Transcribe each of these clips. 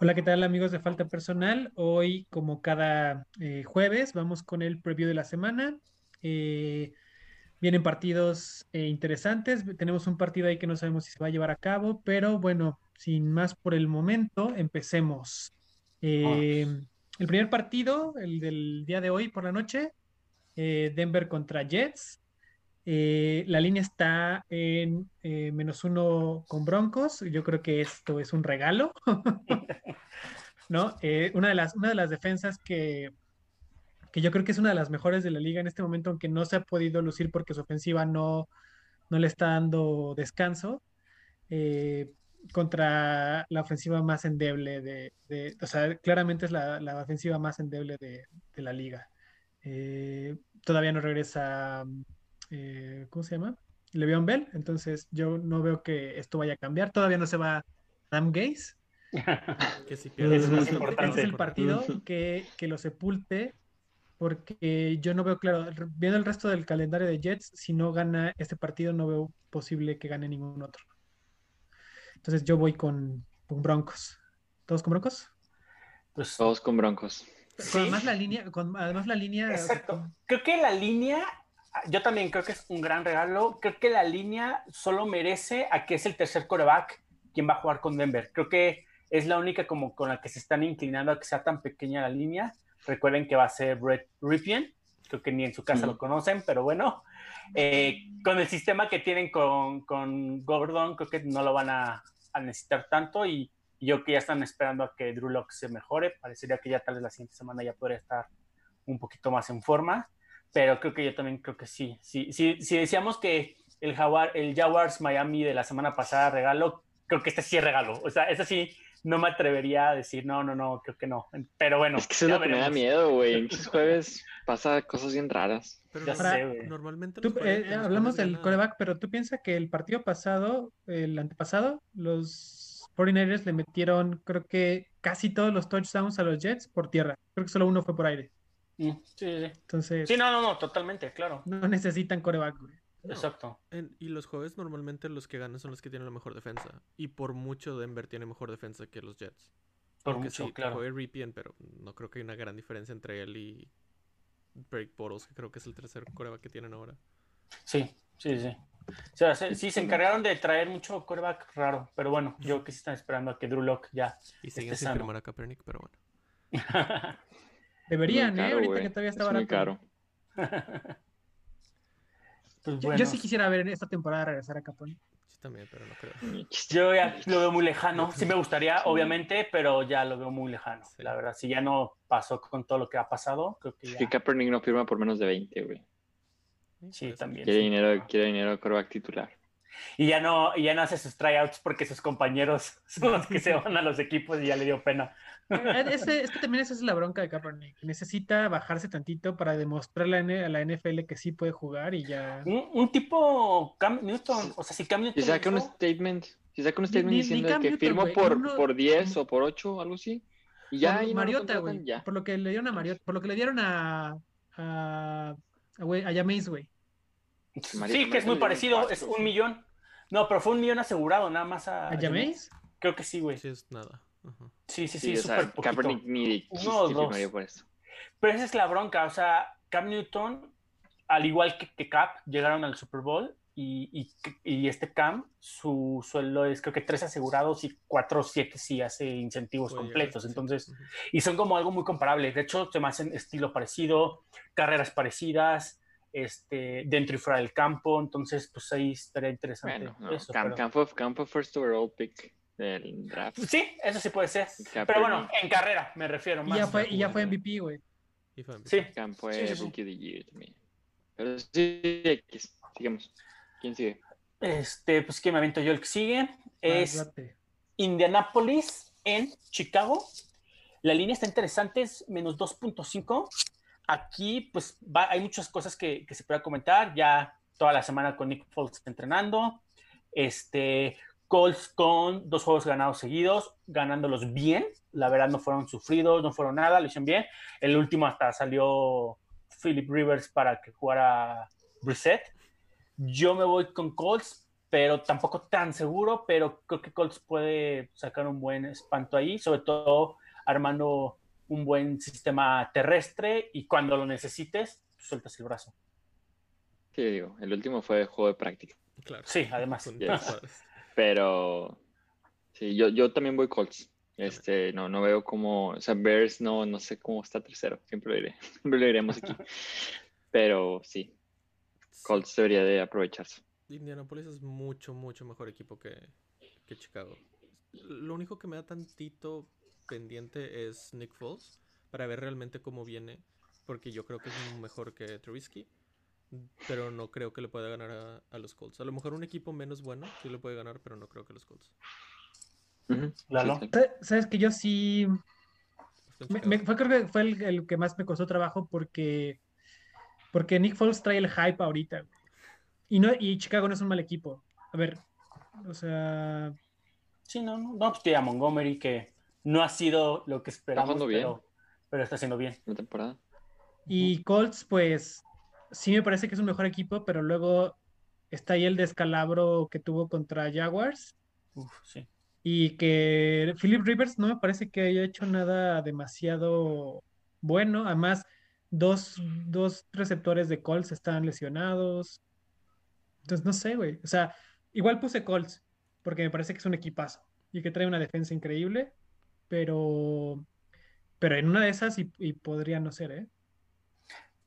Hola, ¿qué tal amigos de Falta Personal? Hoy, como cada eh, jueves, vamos con el preview de la semana. Eh, vienen partidos eh, interesantes. Tenemos un partido ahí que no sabemos si se va a llevar a cabo, pero bueno, sin más por el momento, empecemos. Eh, el primer partido, el del día de hoy por la noche, eh, Denver contra Jets. La línea está en menos uno con Broncos. Yo creo que esto es un regalo. ¿No? Una de las, una de las defensas que, que yo creo que es una de las mejores de la liga en este momento, aunque no se ha podido lucir porque su ofensiva no, no le está dando descanso, eh, contra la ofensiva más endeble de, de- o sea, claramente es la, la ofensiva más endeble de, de la liga. Eh, todavía no regresa, eh, ¿cómo se llama? Le'Veon Bell, entonces yo no veo que esto vaya a cambiar. Todavía no se va Adam Gaze. Que si pierdes es el más importante. es el partido que, que lo sepulte, porque yo no veo claro, viendo el resto del calendario de Jets, si no gana este partido, no veo posible que gane ningún otro. Entonces yo voy con, con Broncos. ¿Todos con Broncos? Pues, Todos con Broncos. Con Sí. además la línea, con además la línea, Exacto. Creo que la línea, yo también creo que es un gran regalo. Creo que la línea solo merece a que es el tercer coreback quien va a jugar con Denver. Creo que es la única como con la que se están inclinando a que sea tan pequeña la línea. Recuerden que va a ser Brett Ripien. Creo que ni en su casa lo conocen, pero bueno. Eh, con el sistema que tienen con, con Gordon, creo que no lo van a, a necesitar tanto y, y yo que ya están esperando a que Drew Lock se mejore. Parecería que ya tal vez la siguiente semana ya podría estar un poquito más en forma, pero creo que yo también creo que sí. sí, sí si decíamos que el, Jaguar, el Jaguars Miami de la semana pasada regalo, creo que este sí es regalo. O sea, este sí no me atrevería a decir, no, no, no, creo que no. Pero bueno, Es que eso es lo que me da miedo, güey. En esos jueves pasa cosas bien raras. Pero Ya normal- sé, güey. normalmente tú, eh, hablamos del gana- coreback, pero tú piensas que el partido pasado, el antepasado, los 49ers le metieron, creo que casi todos los touchdowns a los Jets por tierra. Creo que solo uno fue por aire. Mm, Sí, sí. Entonces, Sí, no, no, no, totalmente, claro. no necesitan coreback, güey. No, Exacto. en- y los jueves normalmente los que ganan son los que tienen la mejor defensa. Y por mucho Denver tiene mejor defensa que los Jets. Por Aunque mucho, sí, claro. juegue Ripien, pero no creo que hay una gran diferencia entre él y Break Bottles, que creo que es el tercer coreback que tienen ahora. Sí, sí, sí. O sea, se- sí, se encargaron de traer mucho coreback raro, pero bueno, yo creo que sí están esperando a que Drew Lock ya. Y siguen sin firmar a Kaepernick, pero bueno. Deberían, Muy ¿eh? caro, Ahorita que todavía está Es muy barato. caro. Pues Yo, bueno, yo sí quisiera ver en esta temporada regresar a Capone. Sí, también, pero no creo. yo ya lo veo muy lejano. Sí me gustaría, obviamente, pero ya lo veo muy lejano. Sí. La verdad, si ya no pasó con todo lo que ha pasado, creo que Es ya. que Kaepernick no firma por menos de 20, güey. Sí, también. Quiere sí. dinero, quiere dinero coreback titular. Y ya no, y ya no hace sus tryouts porque sus compañeros son los que se van a los equipos y ya le dio pena. Ese- es que también esa es la bronca de Kaepernick. Necesita bajarse tantito para demostrarle a la NFL que sí puede jugar y ya. Un, un tipo Cam Newton, o sea, si Cam Newton. Si saca un statement, si saca un Ni- statement ni- ni diciendo Cam que Newton, güey, por, uno- por 10 o por 8, algo así. Y ya Por no lo Mariota, güey. ya. Por lo que le dieron a Mariota, por lo que le dieron a. a. a, a Jameis, güey. Sí, que es muy parecido, cuatro, es un sí. millón. No, pero fue un millón asegurado, nada más a. ¿A Jameis? Creo que sí, güey. Sí, es nada. Ajá. Sí, sí, Sí, sí, súper poquito. Kaepernick ni Uno dos. por eso. Pero esa es la bronca, o sea, Cam Newton, al igual que, que Cap, llegaron al Super Bowl y, y- y este Cam, su sueldo es creo que tres asegurados y cuatro o siete si hace incentivos Puede llegar completos. Entonces, Ujú. y son como algo muy comparable. De hecho, se me hacen estilo parecido, carreras parecidas, este, dentro y fuera del campo. Entonces, pues ahí estaría interesante Bueno, no, eso. Cam- pero- Campo, Campo first overall pick del draft. Sí, eso sí puede ser. Pero bueno, en carrera me refiero Y más. ya fue, y ya fue. MVP, güey. Y Sí, Cam fue Sí, sí, sí. Rookie of the Year también. Pero sí. Sigamos. ¿Quién sigue? este, pues que me avento yo el que sigue. Es Vas, date. Indianapolis en Chicago. La línea está interesante, es menos 2.5. Aquí, pues, va- hay muchas cosas que, se puede comentar. Ya toda la semana con Nick Foles entrenando. Este, Colts con dos juegos ganados seguidos, ganándolos bien. La verdad no fueron sufridos, no fueron nada, lo hicieron bien. El último hasta salió Philip Rivers para que jugara Brissett. Yo me voy con Colts, pero tampoco tan seguro, pero creo que Colts puede sacar un buen espanto ahí, sobre todo armando un buen sistema terrestre y cuando lo necesites, sueltas el brazo. Sí, digo, el último fue juego de práctica. Claro. Sí, además. Yes. Pero sí, yo, yo también voy Colts. Este, no, no veo cómo, o sea, Bears no, no sé cómo está tercero, siempre lo diré, siempre lo diremos aquí. Pero sí, Colts debería de aprovecharse. Indianapolis es mucho, mucho mejor equipo que, que Chicago. Lo único que me da tantito pendiente es Nick Foles para ver realmente cómo viene, porque yo creo que es mejor que Trubisky, pero no creo que le pueda ganar a, a los Colts. A lo mejor un equipo menos bueno sí le puede ganar, pero no creo que los Colts. Lalo. Sabes que yo sí. Me- me- fue, creo que fue el, el que más me costó trabajo porque. Porque Nick Foles trae el hype ahorita. Y, no, y Chicago no es un mal equipo. A ver. O sea. Sí, no, no, no, pues tiene a Montgomery que no ha sido lo que esperamos, jugando bien. pero, pero está haciendo bien. La temporada. Y Colts, pues. Sí me parece que es un mejor equipo, pero luego está ahí el descalabro que tuvo contra Jaguars. Uf, sí. Y que Philip Rivers no me parece que haya hecho nada demasiado bueno. Además, dos, dos receptores de Colts están lesionados. Entonces, no sé, güey. O sea, igual puse Colts, porque me parece que es un equipazo y que trae una defensa increíble, pero, pero en una de esas y, y podría no ser, ¿eh?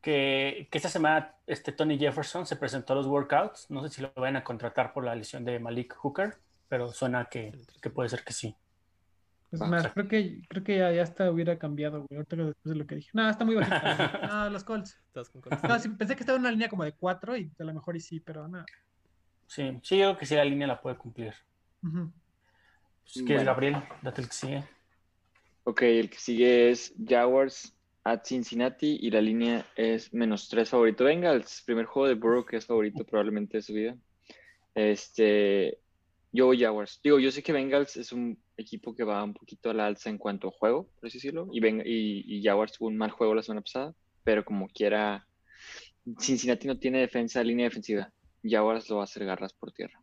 Que, que esta semana este Tony Jefferson se presentó a los workouts. No sé si lo van a contratar por la lesión de Malik Hooker, pero suena que, que puede ser que sí. Es más, creo que, creo que ya, ya hasta hubiera cambiado, güey, ahorita después de lo que dije. No, está muy bajito. No, los Colts. ¿Estás con Colts? No, sí, pensé que estaba en una línea como de cuatro y a lo mejor y sí, pero no. Sí, sí, yo creo que sí la línea la puede cumplir. Ujú. Si quieres, Bueno. Gabriel, date el que sigue. Ok, el que sigue es Jaguars at Cincinnati y la línea es menos 3 favorito. Bengals, primer juego de Burrow que es favorito probablemente de su vida. Este, yo voy Jaguars. Digo, yo sé que Bengals es un equipo que va un poquito a la alza en cuanto a juego, por así decirlo, y, Beng- Jaguars tuvo un mal juego la semana pasada, pero como quiera, Cincinnati no tiene defensa, línea defensiva. Jaguars lo va a hacer garras por tierra.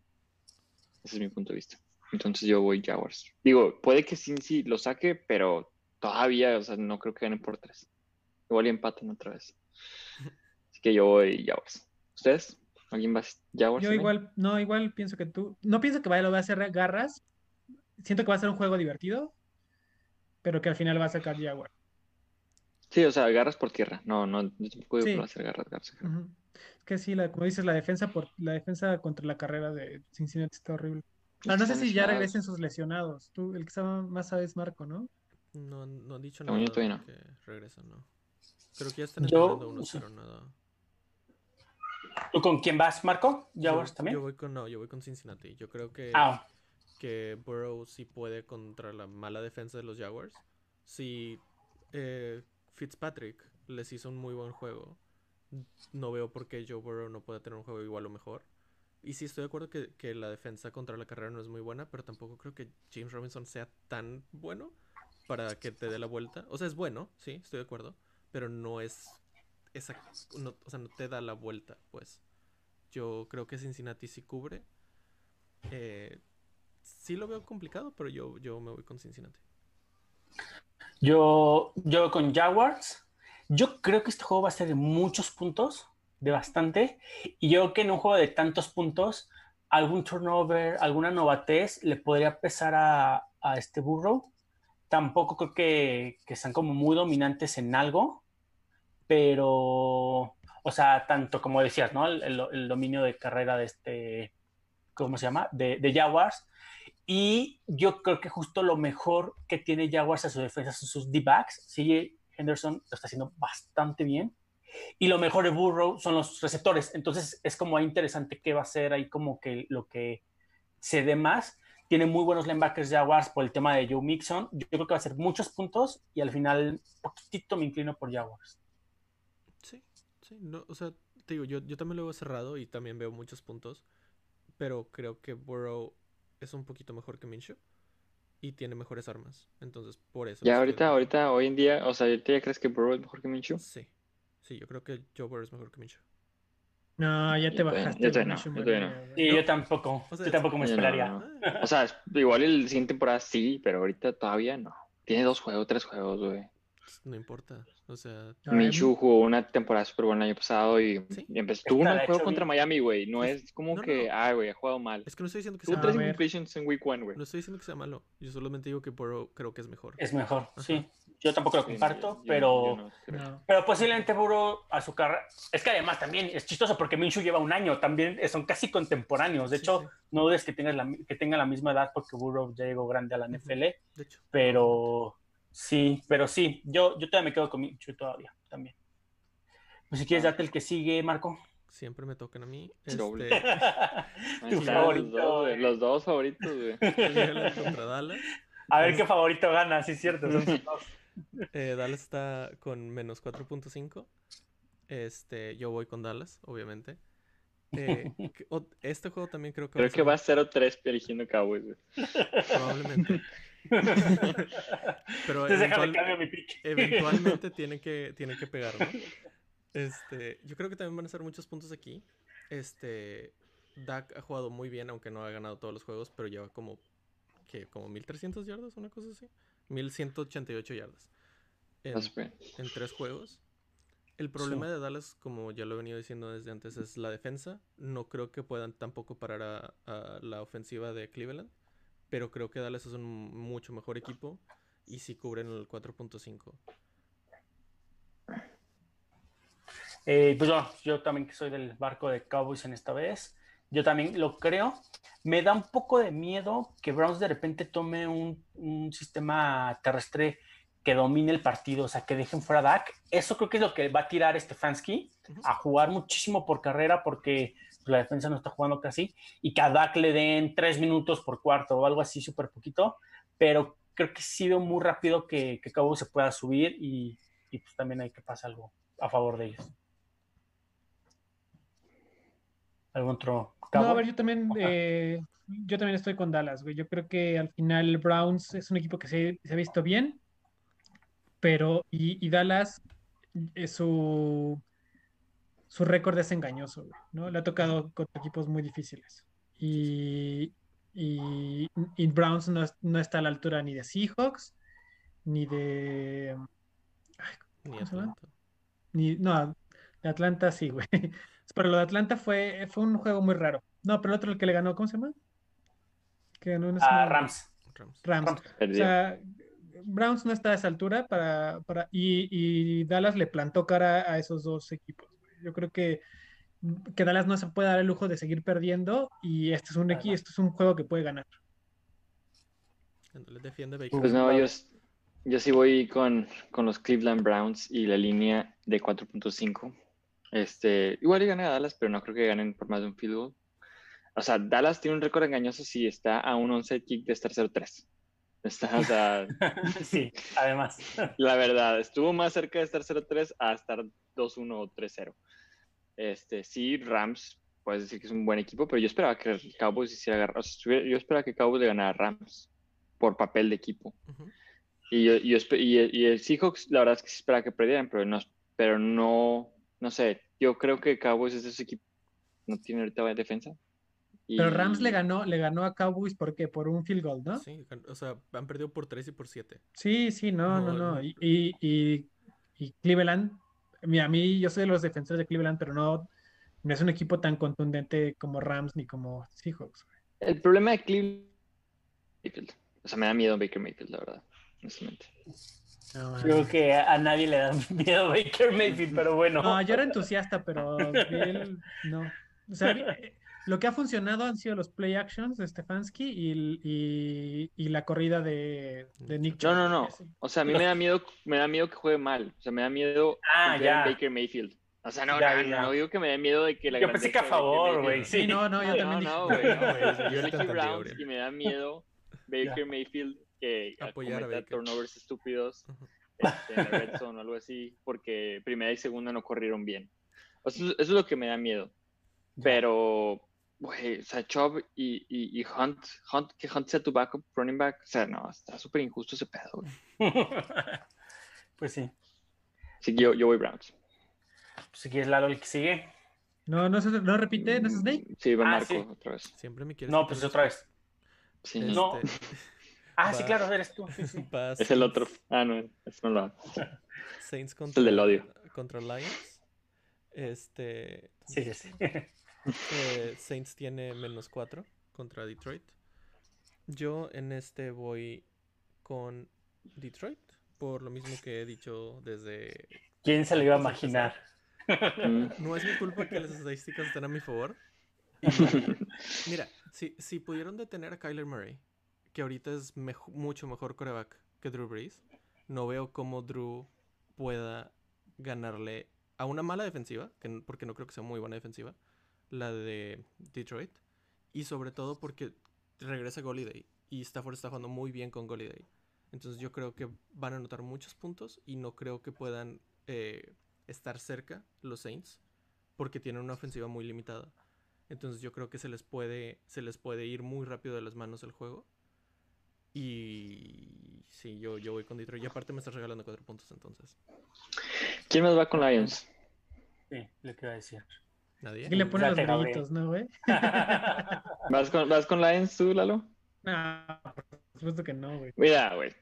Ese es mi punto de vista. Entonces yo voy Jaguars. Digo, puede que Cincy lo saque, pero todavía, o sea, no creo que ganen por tres. Igual y empatan otra vez. Así que yo voy Jaguars. ¿Ustedes? ¿Alguien va Jaguars? Yo también? igual, no, igual pienso que tú. No pienso que vaya, lo va a hacer garras. Siento que va a ser un juego divertido, pero que al final va a sacar Jaguar. Sí, o sea, garras por tierra. No, no, yo tampoco digo Sí. que va a ser garras, garras. Es que sí, la, como dices, la defensa por la defensa contra la carrera de Cincinnati está horrible. Ah, no sé si ya regresen sus lesionados. Tú, el que sabe más sabe es Marco, ¿no? No, no han dicho yo nada todavía de no. que regresan, ¿no? Creo que ya están Yo- entrenando unos, sí. pero nada. ¿Tú con quién vas, Marco? ¿Jaguars Yo- también? Yo voy con, no, yo voy con Cincinnati. Yo creo que, Ah, que Burrow sí puede contra la mala defensa de los Jaguars. Si eh, Fitzpatrick les hizo un muy buen juego, no veo por qué Joe Burrow no pueda tener un juego igual o mejor. Y sí estoy de acuerdo que, que la defensa contra la carrera no es muy buena, pero tampoco creo que James Robinson sea tan bueno para que te dé la vuelta. O sea, es bueno, sí, estoy de acuerdo, pero no es esa, no- o sea, no te da la vuelta, pues. Yo creo que Cincinnati sí cubre. Eh, sí lo veo complicado, pero yo, yo me voy con Cincinnati. Yo, yo con Jaguars. Yo creo que este juego va a ser de muchos puntos, de bastante. Y yo creo que en un juego de tantos puntos, algún turnover, alguna novatez le podría pesar a, a este Burrow. Tampoco creo que, que sean como muy dominantes en algo, pero, o sea, tanto como decías, ¿no? El, dominio de carrera de este, ¿cómo se llama? De, de Jaguars. Y yo creo que justo lo mejor que tiene Jaguars a su defensa son sus D-backs. CJ Henderson lo está haciendo bastante bien. Y lo mejor de Burrow son los receptores. Entonces es como interesante qué va a ser ahí como que lo que se dé más. Tiene muy buenos linebackers Jaguars por el tema de Joe Mixon. Yo creo que va a ser muchos puntos y al final poquitito me inclino por Jaguars. Sí, sí, no, o sea, te digo, yo, yo también lo veo cerrado y también veo muchos puntos, pero creo que Burrow es un poquito mejor que Minshew y tiene mejores armas. Entonces, por eso. Ya ahorita, ahorita, hoy en día, o sea, ¿ahorita ya crees que Burrow es mejor que Minshew? Sí. Sí, yo creo que Joe Burrow es mejor que Minshew. No, ya te bajaste. yo todavía no, yo todavía no. Sí, yo tampoco. O sea, yo tampoco me no, esperaría. no, O sea, igual el siguiente temporada sí, pero ahorita todavía no. Tiene dos juegos, tres juegos, güey. No importa. O sea, Minshew jugó una temporada súper buena el año pasado y, Sí. y empezó. Tuvo un juego contra bien. Miami, güey. No Es- como no, no, que, no. ah, güey, ha jugado mal. es que no estoy diciendo que Tuvo sea tres malo. incompletions en week one, güey. No estoy diciendo que sea malo. Yo solamente digo que Burrow creo que es mejor. Es mejor, Ajá. sí. Yo tampoco lo comparto, yo- pero, yo no creo. No. pero posiblemente Burrow a su carrera. Es que además también es chistoso porque Minshew lleva un año, también son casi contemporáneos. De Sí, hecho, sí. no dudes que, tengas la, que tenga la misma edad porque Burrow ya llegó grande a la. NFL, De hecho. pero sí, pero sí, yo, yo todavía me quedo con Minshew todavía también. Pues si quieres, Ah. date el que sigue, Marco. Siempre me tocan a mí. Doble. Este, tu favorito. Los dos, güey, los dos favoritos, güey. Cleveland contra Dallas. A ver qué favorito gana, sí, es cierto. son sus dos. Eh, Dallas está con menos 4.5. Este, yo voy con Dallas, obviamente. Eh, que- este juego también creo que Creo a que ser va 0-3 eligiendo Cowboys, güey. probablemente. Pero eventual- cambio mi pick. eventualmente tiene que, tiene que pegar, ¿no? Este, yo creo que también van a ser muchos puntos aquí. Este, Dak ha jugado muy bien, aunque no ha ganado todos los juegos, pero lleva como, ¿qué? Como 1300 yardas, una cosa así. 1188 yardas. En, tres juegos. El problema de Dallas, como ya lo he venido diciendo desde antes, es la defensa. No creo que puedan tampoco parar a, a la ofensiva de Cleveland. Pero creo que Dallas es un mucho mejor equipo. Y si cubren el 4.5. Eh, pues yo, yo también que soy del barco de Cowboys en esta vez, yo también lo creo. Me da un poco de miedo que Browns de repente tome un, un sistema terrestre que domine el partido, o sea, que dejen fuera a Dak. Eso creo que es lo que va a tirar Stefanski a jugar muchísimo por carrera porque pues, la defensa no está jugando casi y que a Dak le den tres minutos por cuarto o algo así súper poquito, pero creo que sí veo muy rápido que, que Cowboys se pueda subir y, y pues también hay que pasar algo a favor de ellos. ¿Algún otro No, a ver, yo también, eh, yo también estoy con Dallas, güey. Yo creo que al final Browns es un equipo que se, se ha visto bien, pero y, y Dallas es su su récord es engañoso, güey, ¿no? Le ha tocado contra equipos muy difíciles. Y, y, y Browns no, es- no está a la altura ni de Seahawks, ni de Ni ¿Cómo se llama? Atlanta. ni, no, de Atlanta sí, güey. Pero lo de Atlanta fue, fue un juego muy raro. No, pero el otro el que le ganó, ¿cómo se llama? Que ganó en ese a momento. Rams. Rams. Rams. Rams. O sea, Browns no está a esa altura para, para y, y Dallas le plantó cara a esos dos equipos. Yo creo que, que Dallas no se puede dar el lujo de seguir perdiendo y este es un equi- esto es un juego que puede ganar. Ándale, defiende Baker. Pues no, yo, yo sí voy con, con los Cleveland Browns y la línea de 4.5. Este, igual y gana Dallas, pero no creo que ganen por más de un field goal. O sea, Dallas tiene un récord engañoso si está a un 11 kick de estar 0-3. Está, o sea, sí, además. la verdad, estuvo más cerca de estar 0-3 a estar 2-1 o 3-0. Este, sí, Rams, puedes decir que es un buen equipo, pero yo esperaba que Cowboys hiciera agarrar. O sea, yo esperaba que Cowboys le ganara a Rams por papel de equipo. Ujú. Y, yo, yo y, y el Seahawks, la verdad es que sí esperaba que perdieran, pero no, pero no, no sé. Yo creo que Cowboys es de ese equipo. No tiene ahorita buena defensa. Y- Pero Rams le ganó, le ganó a Cowboys ¿por qué? Por un field goal, ¿no? Sí, o sea, han perdido por 3 y por 7. Sí, sí, no, no, No. Y, y, y- y Cleveland, mira, a mí yo soy de los defensores de Cleveland, pero no, no es un equipo tan contundente como Rams ni como Seahawks. El problema de Cleveland. Mayfield. O sea, me da miedo Baker Mayfield, la verdad. Honestamente. Creo que a nadie le da miedo Baker Mayfield, pero bueno. No, yo era entusiasta, pero él no. O sea, eh, lo que ha funcionado han sido los play actions de Stefanski y, y- y la corrida de, de Nick. No, no, no. O sea, a mí me da miedo, me da miedo que juegue mal. O sea, me da miedo Ah, ya. Baker Mayfield. O sea, no, Ya, no, ya. no, digo que me dé miedo de que la Yo pensé que a favor, güey. Sí, Sí. no, no, yo No, también no, dije. güey, no, güey, yo elegí Browns y me da miedo Baker Mayfield que Apoyar a turnovers estúpidos este, en la red zone o algo así, porque primera y segunda no corrieron bien. Eso, eso es lo que me da miedo. Pero güey, o sea, Chubb y, y, y Hunt, Hunt, que Hunt sea tu backup running back, o sea, no, está súper injusto ese pedo, güey. pues sí. Que yo, yo voy Browns. Si quieres, Lalo, el que sigue. No, no, se- no repite, ¿no es Snake? Sí, va Ah, Marco sí. otra vez. Siempre me quieres No, pues otra vez. Sí, Este, No. Ah, sí, claro, eres tú. Sí, sí. va es el otro. Ah, no, eso no lo hago. Saints contra, el del odio. contra Lions. Este. Sí, sí, sí. eh, Saints tiene menos 4 contra Detroit. Yo en este voy con Detroit. Por lo mismo que he dicho desde. ¿Quién se lo iba a imaginar? Mm. No es mi culpa que las estadísticas estén a mi favor. Y, mira, si, si pudieron detener a Kyler Murray, que ahorita es mucho mejor coreback que Drew Brees, no veo cómo Drew pueda ganarle a una mala defensiva, porque no creo que sea muy buena defensiva, la de Detroit, y sobre todo porque regresa Goliday y Stafford está jugando muy bien con Goliday. Entonces yo creo que van a anotar muchos puntos y no creo que puedan eh, estar cerca los Saints porque tienen una ofensiva muy limitada. Entonces yo creo que se les puede se les puede ir muy rápido de las manos el juego. Y sí, yo, yo voy con Detroit. Y aparte me estás regalando cuatro puntos entonces. ¿Quién más va con Lions? Sí, lo que iba a decir. ¿Nadie? Aquí le ponen los brillitos, ¿no, güey? ¿Vas con, ¿Vas con Lions tú, Lalo? No, por supuesto que no, güey. Mira, güey.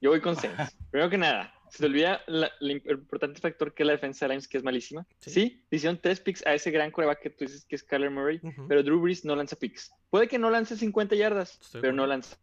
Yo voy con Saints. Primero que nada, se te olvida la- el importante factor que es la defensa de Lions, que es malísima. Sí. Sí, le hicieron tres picks a ese gran coreback que tú dices que es Kyler Murray, pero Drew Brees no lanza picks. Puede que no lance 50 yardas, Estoy pero no lanza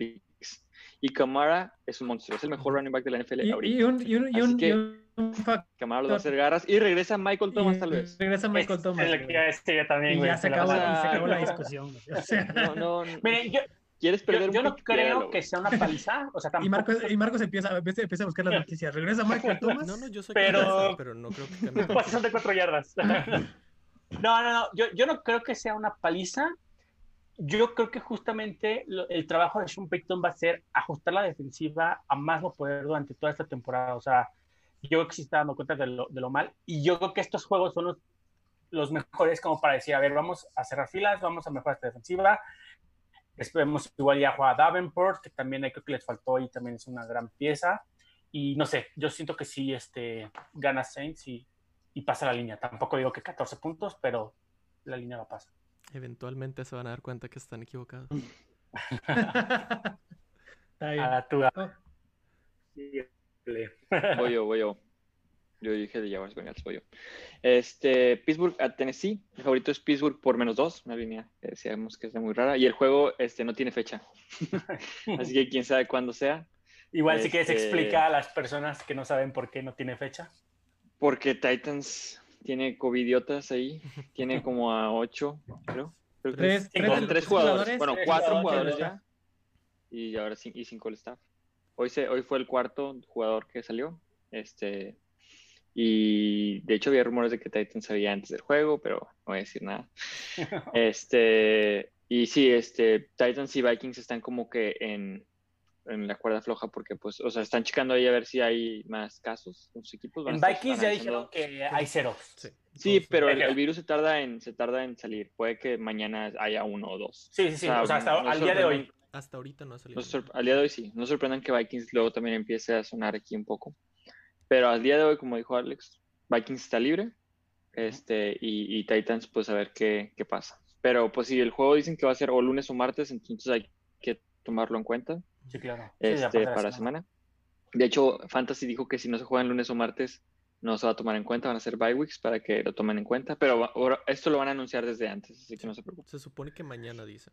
picks. Y Camara es un monstruo, es el mejor running back de la NFL Y, ahorita. y un, y un, y Así un, que- y un fac- Camara los va a hacer garras y regresa Michael Thomas tal vez. Regresa Michael Es- Thomas. Es lo que yo también, Y güey. ya se acabó, verdad. y se acabó la discusión. O sea, No, no, Miren, yo, ¿Quieres yo, perder un yo no creo que sea una paliza. O sea, tampoco. y, Marcos, y Marcos empieza, empieza, empieza a buscar las noticias. Regresa Michael Thomas. No, no, yo sé Pero- lo hace, pero no creo que cambie. Pasan de cuatro yardas. No, no, no. Yo, yo no creo que sea una paliza. Yo creo que justamente el trabajo de Sean Payton va a ser ajustar la defensiva a más no poder durante toda esta temporada. O sea, yo creo que sí está dando cuenta de lo, de lo mal. Y yo creo que estos juegos son los, mejores como para decir, a ver, vamos a cerrar filas, vamos a mejorar esta defensiva. Esperemos igual ya juega Davenport, que también creo que les faltó y también es una gran pieza. Y no sé, yo siento que sí este, gana Saints y, y pasa la línea. Tampoco digo que 14 puntos, pero la línea va a pasar. Eventualmente se van a dar cuenta que están equivocados. Está bien. A tu Oh, Voy yo, voy yo. Yo dije de Jaguars Bengals, voy yo. Este, Pittsburgh a Tennessee. Mi favorito es Pittsburgh por menos dos, una línea que decíamos que es muy rara. Y el juego este, no tiene fecha. Así que quién sabe cuándo sea. Igual si quieres Este- explica a las personas que no saben por qué no tiene fecha. Porque Titans tiene covidiotas ahí. Tiene como a ocho, creo. Creo que Tres, tres jugadores. Bueno, tres cuatro jugadores, jugadores ya. Y ahora cin- y cinco el staff. Hoy, se, hoy fue el cuarto jugador que salió. Este, y de hecho había rumores de que Titans sabía antes del juego, pero no voy a decir nada. Este, y sí, este, Titans y Vikings están como que en, en la cuerda floja porque, pues, o sea, están checando ahí a ver si hay más casos en sus equipos. Van En Vikings ya dijeron que hay ceros. Sí, Sí, pero el, el virus se tarda en se tarda en salir. Puede que mañana haya uno o dos. Sí, sí, sí. O sea, hasta no al día de hoy. Hasta ahorita no ha salido. no al día de hoy sí. No sorprendan que Vikings luego también empiece a sonar aquí un poco. Pero al día de hoy, como dijo Alex, Vikings está libre. Este, y, y Titans, pues a ver qué, qué pasa. Pero pues si el juego dicen que va a ser o lunes o martes, entonces hay que tomarlo en cuenta Sí, claro. Sí, este, para la semana. De hecho, Fantasy dijo que si no se juegan lunes o martes, no se va a tomar en cuenta, van a ser bye weeks para que lo tomen en cuenta, pero ahora esto lo van a anunciar desde antes, así que no se preocupen. Se supone que mañana dice.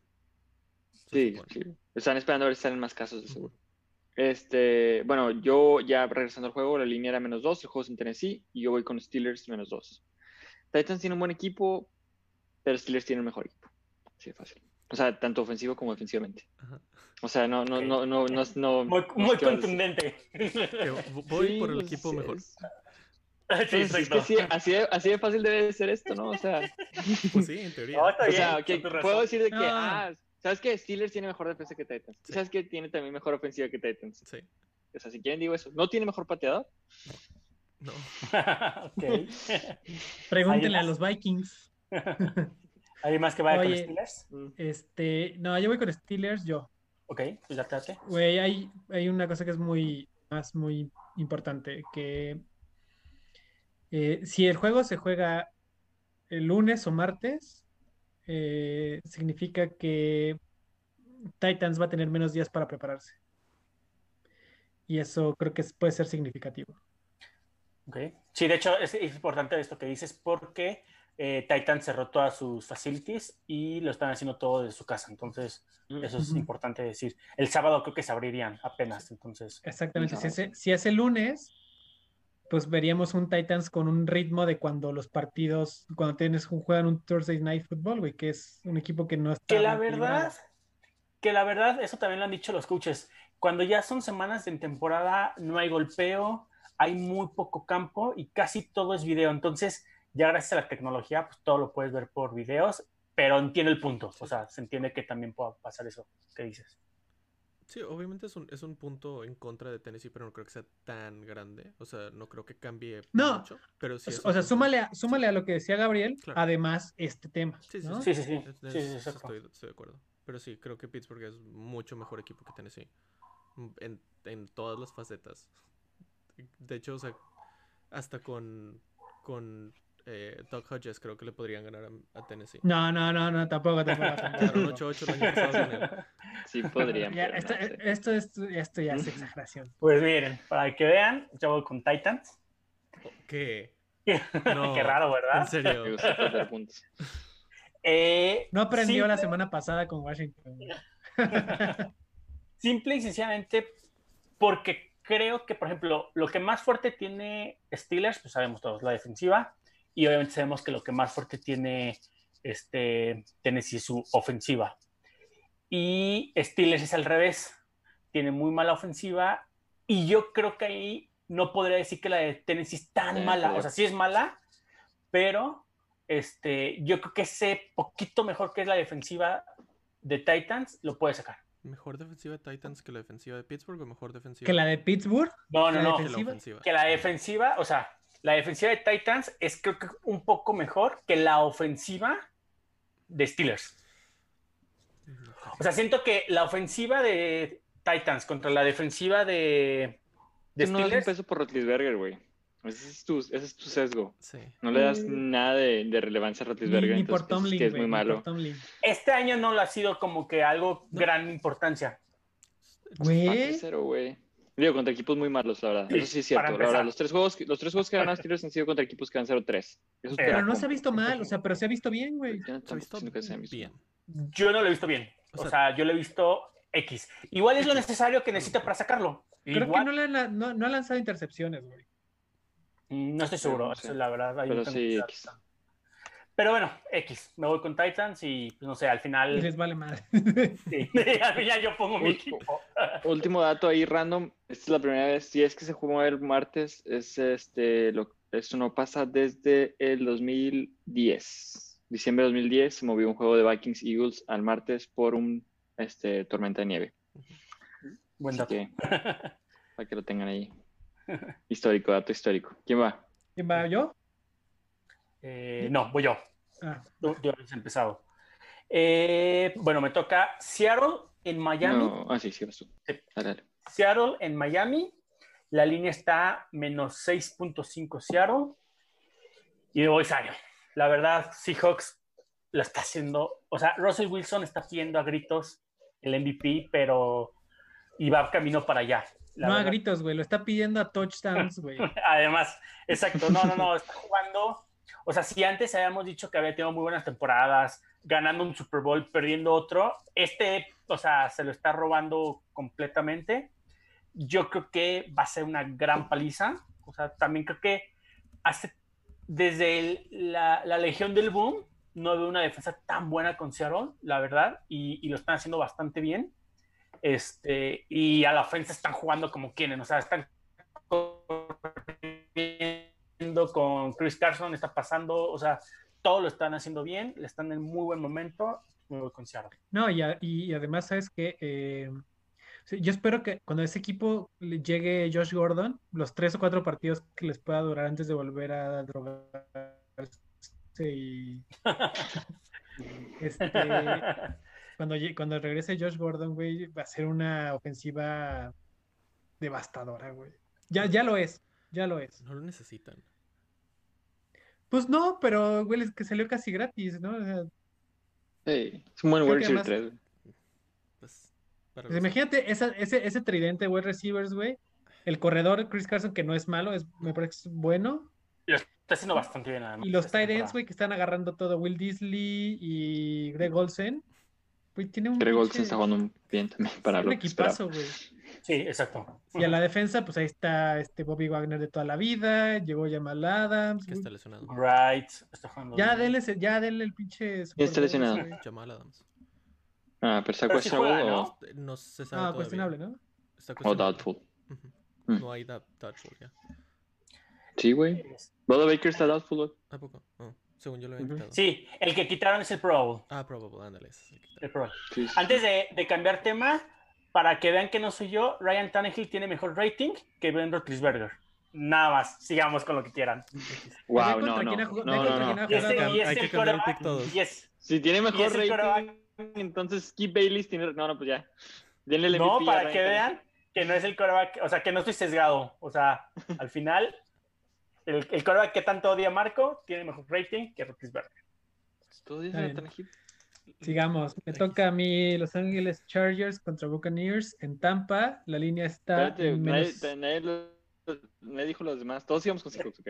Se Sí, supone. sí. Están esperando a ver si salen más casos de seguro. Este, bueno, yo ya regresando al juego, la línea era menos dos, el juego es en Tennessee y yo voy con Steelers menos dos. Titans tiene un buen equipo, pero Steelers tiene un mejor equipo. Así de fácil. O sea, tanto ofensivo como defensivamente. Ajá. O sea, no, no, Ok. no, no, no, no- Muy, contundente. Voy Sí, por el equipo sí, mejor. es- Sí, Pues, es que exacto. sí, así, de, así de fácil debe de ser esto, ¿no? O sea, Pues sí, en teoría. No, está o bien, sea, razón. puedo decir de que, No. ah, ¿sabes qué? Steelers tiene mejor defensa que Titans. Sí. ¿Sabes qué? Tiene también mejor ofensiva que Titans. Sí. O sea, si quieren digo eso. ¿No tiene mejor pateador? No. ok. Pregúntenle a los Vikings. ¿Alguien más que vaya Oye. con Steelers? Este, no, yo voy con Steelers, yo. Ok, pues date, date. Güey, hay, hay una cosa que es muy, más muy importante, que eh, si el juego se juega el lunes o martes, eh, significa que Titans va a tener menos días para prepararse. Y eso creo que puede ser significativo. Ok. Sí, de hecho es importante esto que dices porque eh, Titan cerró todas sus facilities y lo están haciendo todo desde su casa. Entonces, eso es importante decir. El sábado creo que se abrirían apenas. Entonces, Exactamente. Si es, si es el lunes, pues veríamos un Titans con un ritmo de cuando los partidos, cuando tienes un, juegan un Thursday Night Football, güey, que es un equipo que no está que la verdad, que la verdad, eso también lo han dicho los coaches. Cuando ya son semanas en temporada, no hay golpeo, hay muy poco campo y casi todo es video. Entonces, ya gracias a la tecnología, pues todo lo puedes ver por videos, pero entiende el punto. O sea, se entiende que también pueda pasar eso que dices. Sí, obviamente es un, es un punto en contra de Tennessee, pero no creo que sea tan grande. O sea, no creo que cambie No. mucho. Pero sí O sea, punto. súmale a, súmale a lo que decía Gabriel, Claro. además este tema, Sí, sí, ¿no? Sí, sí, sí. Es- sí, es- estoy, estoy de acuerdo. Pero sí, creo que Pittsburgh es mucho mejor equipo que Tennessee. En, en todas las facetas. De hecho, o sea, hasta con, con eh, Doug Hodges creo que le podrían ganar a, a Tennessee. No, no, no, no, tampoco, tampoco. tampoco, Quedaron tampoco. 8-8 el año pasado con él. Sí podrían, Ya, esto, no sé. esto, esto, esto ya es exageración. Pues miren, para que vean, yo voy con Titans. ¿Qué? Qué raro, ¿verdad? En serio. Me gusta perder puntos. Eh, No aprendió la semana pasada con Washington. Simple y sencillamente porque creo que, por ejemplo, lo que más fuerte tiene Steelers, pues sabemos todos, la defensiva, y obviamente sabemos que lo que más fuerte tiene este, Tennessee es su ofensiva. Y Steelers es al revés, tiene muy mala ofensiva, y yo creo que ahí no podría decir que la de Tennessee es tan Sí, mala, o sea, sí es mala, pero este, yo creo que ese poquito mejor que es la defensiva de Titans lo puede sacar. ¿Mejor defensiva de Titans que la defensiva de Pittsburgh o mejor defensiva Que la de Pittsburgh, No, no, ¿La no. que la defensiva? ofensiva? Que la defensiva, o sea, la defensiva de Titans es creo que un poco mejor que la ofensiva de Steelers. No. O sea, siento que la ofensiva de Titans contra la defensiva de, de no Steelers. peso por Roethlisberger, güey. Ese es tu, ese es tu sesgo. Sí. No le das Mm. nada de, de relevancia a ni, Roethlisberger, ni entonces por piensas Tomlin, que es muy malo. por Tomlin. Este año no lo ha sido como que algo No. gran importancia. Güey, 4-0, güey. Digo, contra equipos muy malos, la verdad. Sí, Eso sí es para cierto. La verdad, empezar. los tres juegos, que- los tres juegos que ganan Steelers han sido contra equipos que van 0-3. Eso Pero no se ha visto mal, o sea, pero se ha visto bien, güey. Yo Se ha visto siento que se han visto bien. Yo no lo he visto bien. O O sea- sea, yo lo he visto X. Igual es lo necesario que necesita para sacarlo. Creo Igual, que no, le han, la- no, no ha lanzado intercepciones, güey. No estoy seguro, no eso sé. es la verdad. ahí Pero sí, X. Pero bueno, X. Me voy con Titans y pues, no sé, al final. les vale madre. Sí, al final yo pongo mi equipo. Último dato ahí random. Esta es la primera vez, si es que se jugó el martes, es este, lo, esto no pasa desde el 2010. Diciembre de 2010 se movió un juego de Vikings Eagles al martes por un este, tormenta de nieve. Buen dato. que, para que lo tengan ahí. Histórico, dato histórico. ¿Quién va? ¿Quién va yo? Eh, no, voy yo. Ah, Tú, tú habías empezado. Eh, bueno, me toca Seattle en Miami. No, ah, sí, sí, vas tú. Sí. Dale, dale. Seattle en Miami. La línea está menos 6.5 Seattle. Y me voy Zion. La verdad, Seahawks la está haciendo. O sea, Russell Wilson está pidiendo a gritos el MVP, pero. Y va camino para allá. la no a gritos, güey. Lo está pidiendo a touchdowns, güey. Además, exacto, no, no, no, está jugando. O sea, si antes habíamos dicho que había tenido muy buenas temporadas, ganando un Super Bowl, perdiendo otro, este, o sea, se lo está robando completamente. Yo creo que va a ser una gran paliza. O sea, también creo que hace, desde la, la Legión del Boom, no veo una defensa tan buena con Seattle, la verdad, y, y lo están haciendo bastante bien. Este, y a la ofensa están jugando como quieren, o sea, están con Chris Carson, está pasando, o sea, todo lo están haciendo bien, le están en muy buen momento, me voy con Seattle. No, y, a- y además, ¿sabes qué? Eh, yo espero que cuando ese equipo le llegue Josh Gordon, los tres o cuatro partidos que les pueda durar antes de volver a drogarse y este, cuando, cuando regrese Josh Gordon, güey, va a ser una ofensiva devastadora, güey. Ya, ya lo es, ya lo es. No lo necesitan. Pues no, pero, güey, es que salió casi gratis, ¿no? O sea, Sí, es un buen wide receiver además- 3. Pues, para pues imagínate esa- ese, ese tridente wide receivers, güey. El corredor, Chris Carson, que no es malo, es, me parece que es bueno. Está haciendo bastante bien, además. Y los tight ends, güey, que están agarrando todo. Will Disley y Greg Olsen. Güey, tiene un Greg Olsen está jugando bien también para lo equipazo, güey. Sí, exacto. Y a la defensa, pues ahí está este Bobby Wagner de toda la vida. Llegó Jamal Adams. que está lesionado. Right. Está jugando Ya denle, ya denle el pinche. Está Bowl, lesionado? Jamal Adams. Ah, pero está o, ¿no? No se sabe Ah, cuestionable, ¿no? Está o cuestionable. doubtful. Ujú. Mm. No hay doubtful ya. Sí, güey. Bodo Baker está doubtful. güey. ¿A poco? Oh, según yo lo Ujú. quitado. Sí, el que quitaron es el Pro Bowl. Ah, probable, ándale. ese es el. El Pro Bowl. Sí, sí, Antes de, de cambiar tema, para que vean que no soy yo, Ryan Tannehill tiene mejor rating que Ben Roethlisberger. Nada más, sigamos con lo que quieran. Wow, no, no. quién ha jugado- No, no, Y es, el cambiar el quarterback- pick todos. y es- Si tiene mejor es el rating, entonces Skip Bayless tiene. No, no, pues ya. Denle el No, para que Tannehill. vean que no es el coreback, o sea, que no estoy sesgado. O sea, al final, el, el coreback que tanto odia Marco tiene mejor rating que Roethlisberger. ¿Tú bien. Tannehill? Sigamos. Me Aquí. toca a mí Los Ángeles Chargers contra Buccaneers en Tampa. La línea está Espérate, nadie, menos- nadie lo- nadie dijo los demás. Todos íbamos con Seahawks, ok.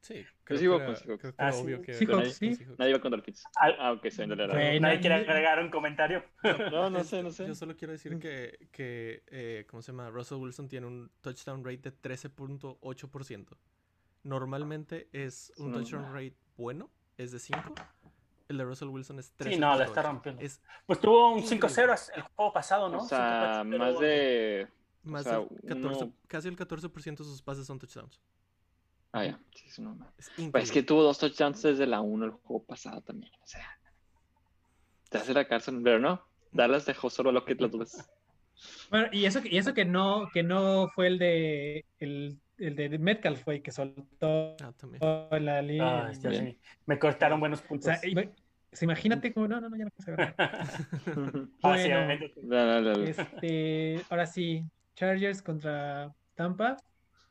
Sí, creo iba era, con Seahawks. creo que Ah, sí. obvio que Seahawks, sí. Nadie iba con Dolphins. Al- Ah, ok, se Nadie no- quiere agregar un comentario. No, no sé, no sé. Yo solo quiero decir que, que eh, ¿cómo se llama? Russell Wilson tiene un touchdown rate de 13.8%. Normalmente es un No, touchdown no. rate bueno, es de 5. El de Russell Wilson es 13. Sí, no, la está rompiendo. Es Pues tuvo un Increíble. 5-0 el juego pasado, ¿no? O sea, 5-0. más de. más sea, del 14, uno- casi el 14% de sus pases son touchdowns. Ah, ya. Sí, es una- Es Pues es que tuvo dos touchdowns desde la 1 el juego pasado también. O sea, te hace la cárcel, pero no. Dallas dejó solo lo que las dos. Bueno, y eso, que- y eso que no, que no fue el de el, el de Metcalf, güey, que soltó Ah, la línea. Ah, sí. Me cortaron buenos O puntos. sea, ima- pues imagínate como, no, no, no, ya no puedo saber. Ah, sí, bueno. Este, ahora sí, Chargers contra Tampa.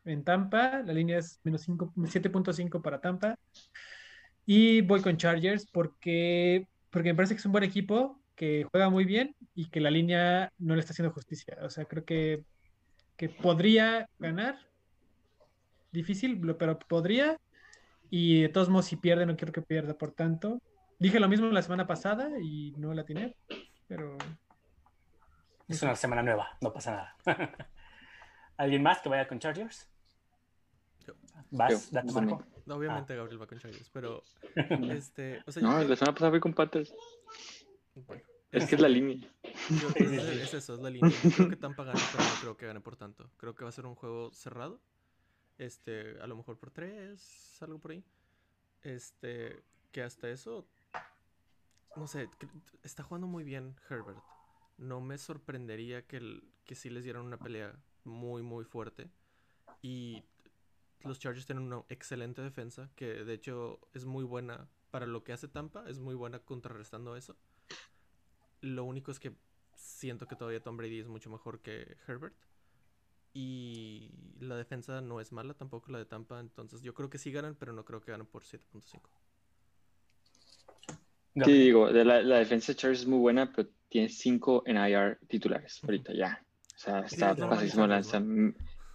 En Tampa, la línea es menos cinco- 7.5 para Tampa. Y voy con Chargers porque, porque me parece que es un buen equipo, que juega muy bien y que la línea no le está haciendo justicia. O sea, creo que, que podría ganar. Difícil, pero podría. Y de todos modos, si pierde, no quiero que pierda por tanto. Dije lo mismo la semana pasada y no la tiene, pero Es una semana nueva, no pasa nada. ¿Alguien más que vaya con Chargers? Yo. ¿Vas? Yo, Date, yo Marco. Obviamente Gabriel va con Chargers, pero este, o sea, yo No, creo- la semana pasada fui con Panthers. bueno, Es que es la línea. yo- es, es eso, es la línea. Yo creo que Tampa gana, pero no creo que gane por tanto. Creo que va a ser un juego cerrado. Este, a lo mejor por tres, algo por ahí. Este, que hasta eso, no sé, está jugando muy bien Herbert. No me sorprendería que, el- que sí les dieran una pelea muy, muy fuerte. Y los Chargers tienen una excelente defensa, que de hecho es muy buena para lo que hace Tampa, es muy buena contrarrestando eso. Lo único es que siento que todavía Tom Brady es mucho mejor que Herbert. Y la defensa no es mala tampoco la de Tampa, entonces yo creo que sí ganan, pero no creo que ganen por 7.5. Sí, digo, de la, la defensa de Chargers es muy buena, pero tiene cinco en IR titulares ahorita ya. O sea, está manejable, lanza.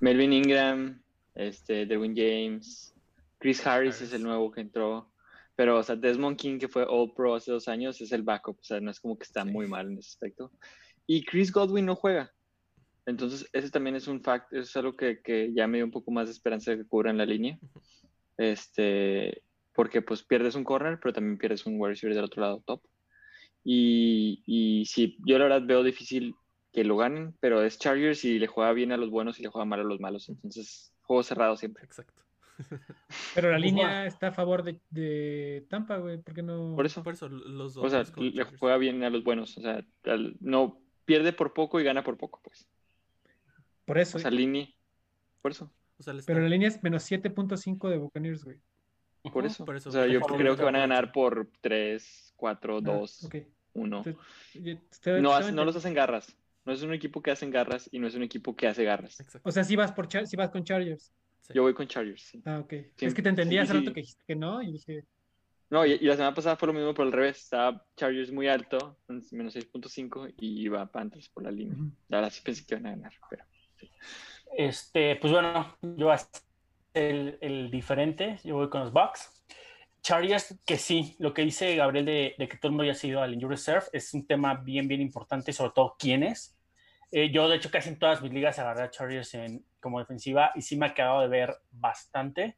Melvin Ingram, este, Derwin James, Chris Harris, es el nuevo que entró. Pero, o sea, Desmond King, que fue All Pro hace dos años, es el backup. O sea, no es como que está Sí. muy mal en ese aspecto. Y Chris Godwin no juega. Entonces, ese también es un fact, es algo que, que ya me dio un poco más de esperanza de que cubran la línea. Este, porque pues pierdes un corner, pero también pierdes un wide receiver del otro lado top. Y, y sí, yo la verdad veo difícil que lo ganen, pero es Chargers y le juega bien a los buenos y le juega mal a los malos. Entonces, juego cerrado siempre. Exacto. Pero la línea está a favor de, de Tampa, güey. ¿Por qué no? Por eso. Por eso los dos. O sea, le Chargers. juega bien a los buenos. O sea, al- no pierde por poco y gana por poco, pues. Por eso. O sea, línea. Por eso. O sea, le Pero la línea es menos 7.5 de Buccaneers, güey. Por eso. Por eso, o sea, yo por creo que van a ganar por 3, 4, 2, Ah, ok. 1. Entonces, yo- te- No, te- hace- no los hacen garras. No es un equipo que hacen garras y no es un equipo que hace garras. Exacto. O sea, si vas por Char- si vas con Chargers. Sí. Yo voy con Chargers. sí. Ah, ok. Sí, es que te entendí sí, hace sí. rato que dijiste que no y dije, No, y, y la semana pasada fue lo mismo, pero al revés. Estaba Chargers muy alto, en menos 6.5, y iba Panthers por la línea. ujú. La verdad sí pensé que iban a ganar, pero Este, pues bueno, yo voy a ser el, el diferente, yo voy con los Bucks. Chargers, que sí, lo que dice Gabriel de, de que todo el mundo haya sido al Injury Reserve es un tema bien, bien importante, sobre todo quiénes. Eh, yo, de hecho, casi en todas mis ligas agarré a Chargers en, como defensiva y sí me ha quedado de ver bastante.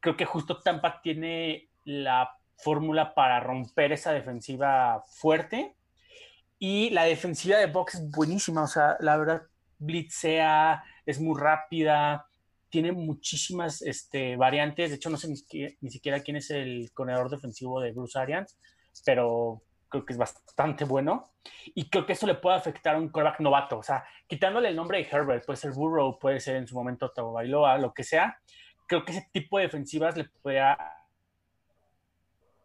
Creo que justo Tampa tiene la fórmula para romper esa defensiva fuerte. Y la defensiva de Box es buenísima, o sea, la verdad, blitzea, es muy rápida, tiene muchísimas este, variantes. De hecho, no sé ni, ni siquiera quién es el corredor defensivo de Bruce Arians, pero creo que es bastante bueno. Y creo que eso le puede afectar a un quarterback novato. O sea, quitándole el nombre de Herbert, puede ser Burrow, puede ser en su momento Tagovailoa, lo que sea. Creo que ese tipo de defensivas le puede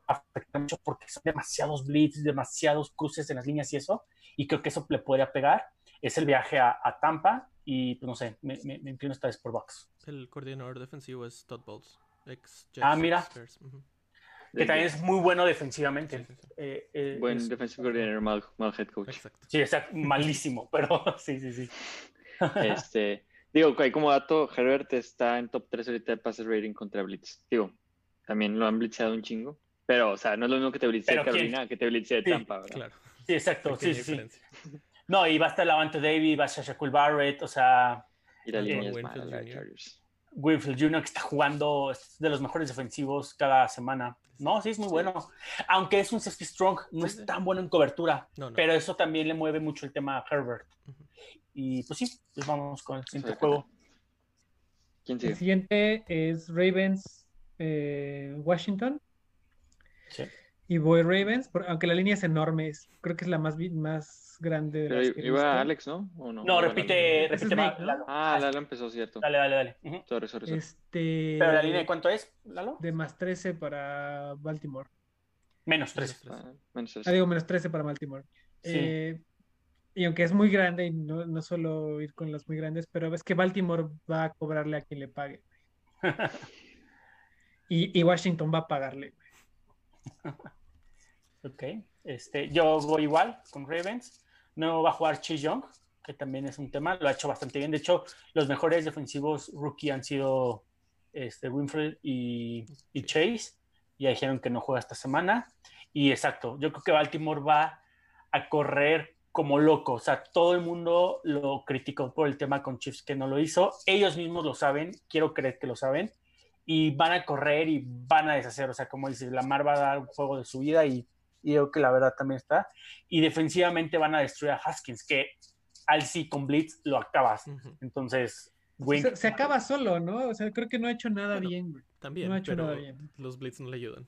afectar mucho porque son demasiados blitz, demasiados cruces en las líneas y eso. Y creo que eso le podría pegar. Es el viaje a, a Tampa y, pues no sé, me, me, me inclino esta vez por Bucks. El coordinador defensivo es Todd Bowles, ex Ah, mira. Bears. Ujú. Que también es muy bueno defensivamente. Sí, sí, sí. Eh, eh, buen es- defensive coordinator, mal, mal head coach. Exacto. Sí, exacto, malísimo, pero sí, sí, sí. Este, digo, ahí como dato, Herbert está en top 3 ahorita de passes rating contra Blitz. Digo, también lo han blitzeado un chingo. Pero, o sea, no es lo mismo que te blitzee Pero ¿quién? Carolina que te blitzee Sí, Tampa, ¿verdad? Claro. Sí, exacto, sí, sí. No, y va a estar Lavante David, va a estar Shaquille Barrett, o sea, Y la Antoine línea es Winfield mala, la de Jr.. Chargers. Winfield Jr., que está jugando es de los mejores defensivos cada semana. No, sí, es muy bueno. Aunque es un safety strong, no es tan bueno en cobertura, No, no. pero eso también le mueve mucho el tema a Herbert. Y pues sí, pues vamos con el siguiente juego. ¿Quién El siguiente es Ravens eh, Washington. Sí. Y voy Ravens, aunque la línea es enorme, es- creo que es la más, más grande de las que iba visto. Alex, ¿no? ¿O no? No, repite, repite ¿no? Lalo. Ah, Lalo empezó, cierto. Dale, dale, dale. Ujú. Sorry, sorry, sorry. Este, Pero la línea de cuánto es, Lalo? de más 13 para Baltimore. Menos Menos 3. tres. Ah, menos tres. Ah, digo, menos 13 para Baltimore. Sí. Eh, y aunque es muy grande, y no, no suelo ir con las muy grandes, pero es que Baltimore va a cobrarle a quien le pague. Y, y Washington va a pagarle. Ok, este, yo voy igual con Ravens. No va a jugar Chase Young, que también es un tema, lo ha hecho bastante bien. De hecho, los mejores defensivos rookie han sido este, Winfield y, y Chase. Ya dijeron que no juega esta semana. Y exacto, yo creo que Baltimore va a correr como loco. O sea, todo el mundo lo criticó por el tema con Chiefs que no lo hizo. Ellos mismos lo saben, quiero creer que lo saben. Y van a correr y van a deshacer. O sea, como dice, Lamar va a dar un juego de su vida y y creo que la verdad también está. Y defensivamente van a destruir a Haskins, que al sí con Blitz lo acabas. Entonces, Wink, Se, se acaba solo, ¿no? O sea, creo que no ha hecho nada Bueno, bien. güey. También, No ha hecho pero nada bien. los Blitz no le ayudan.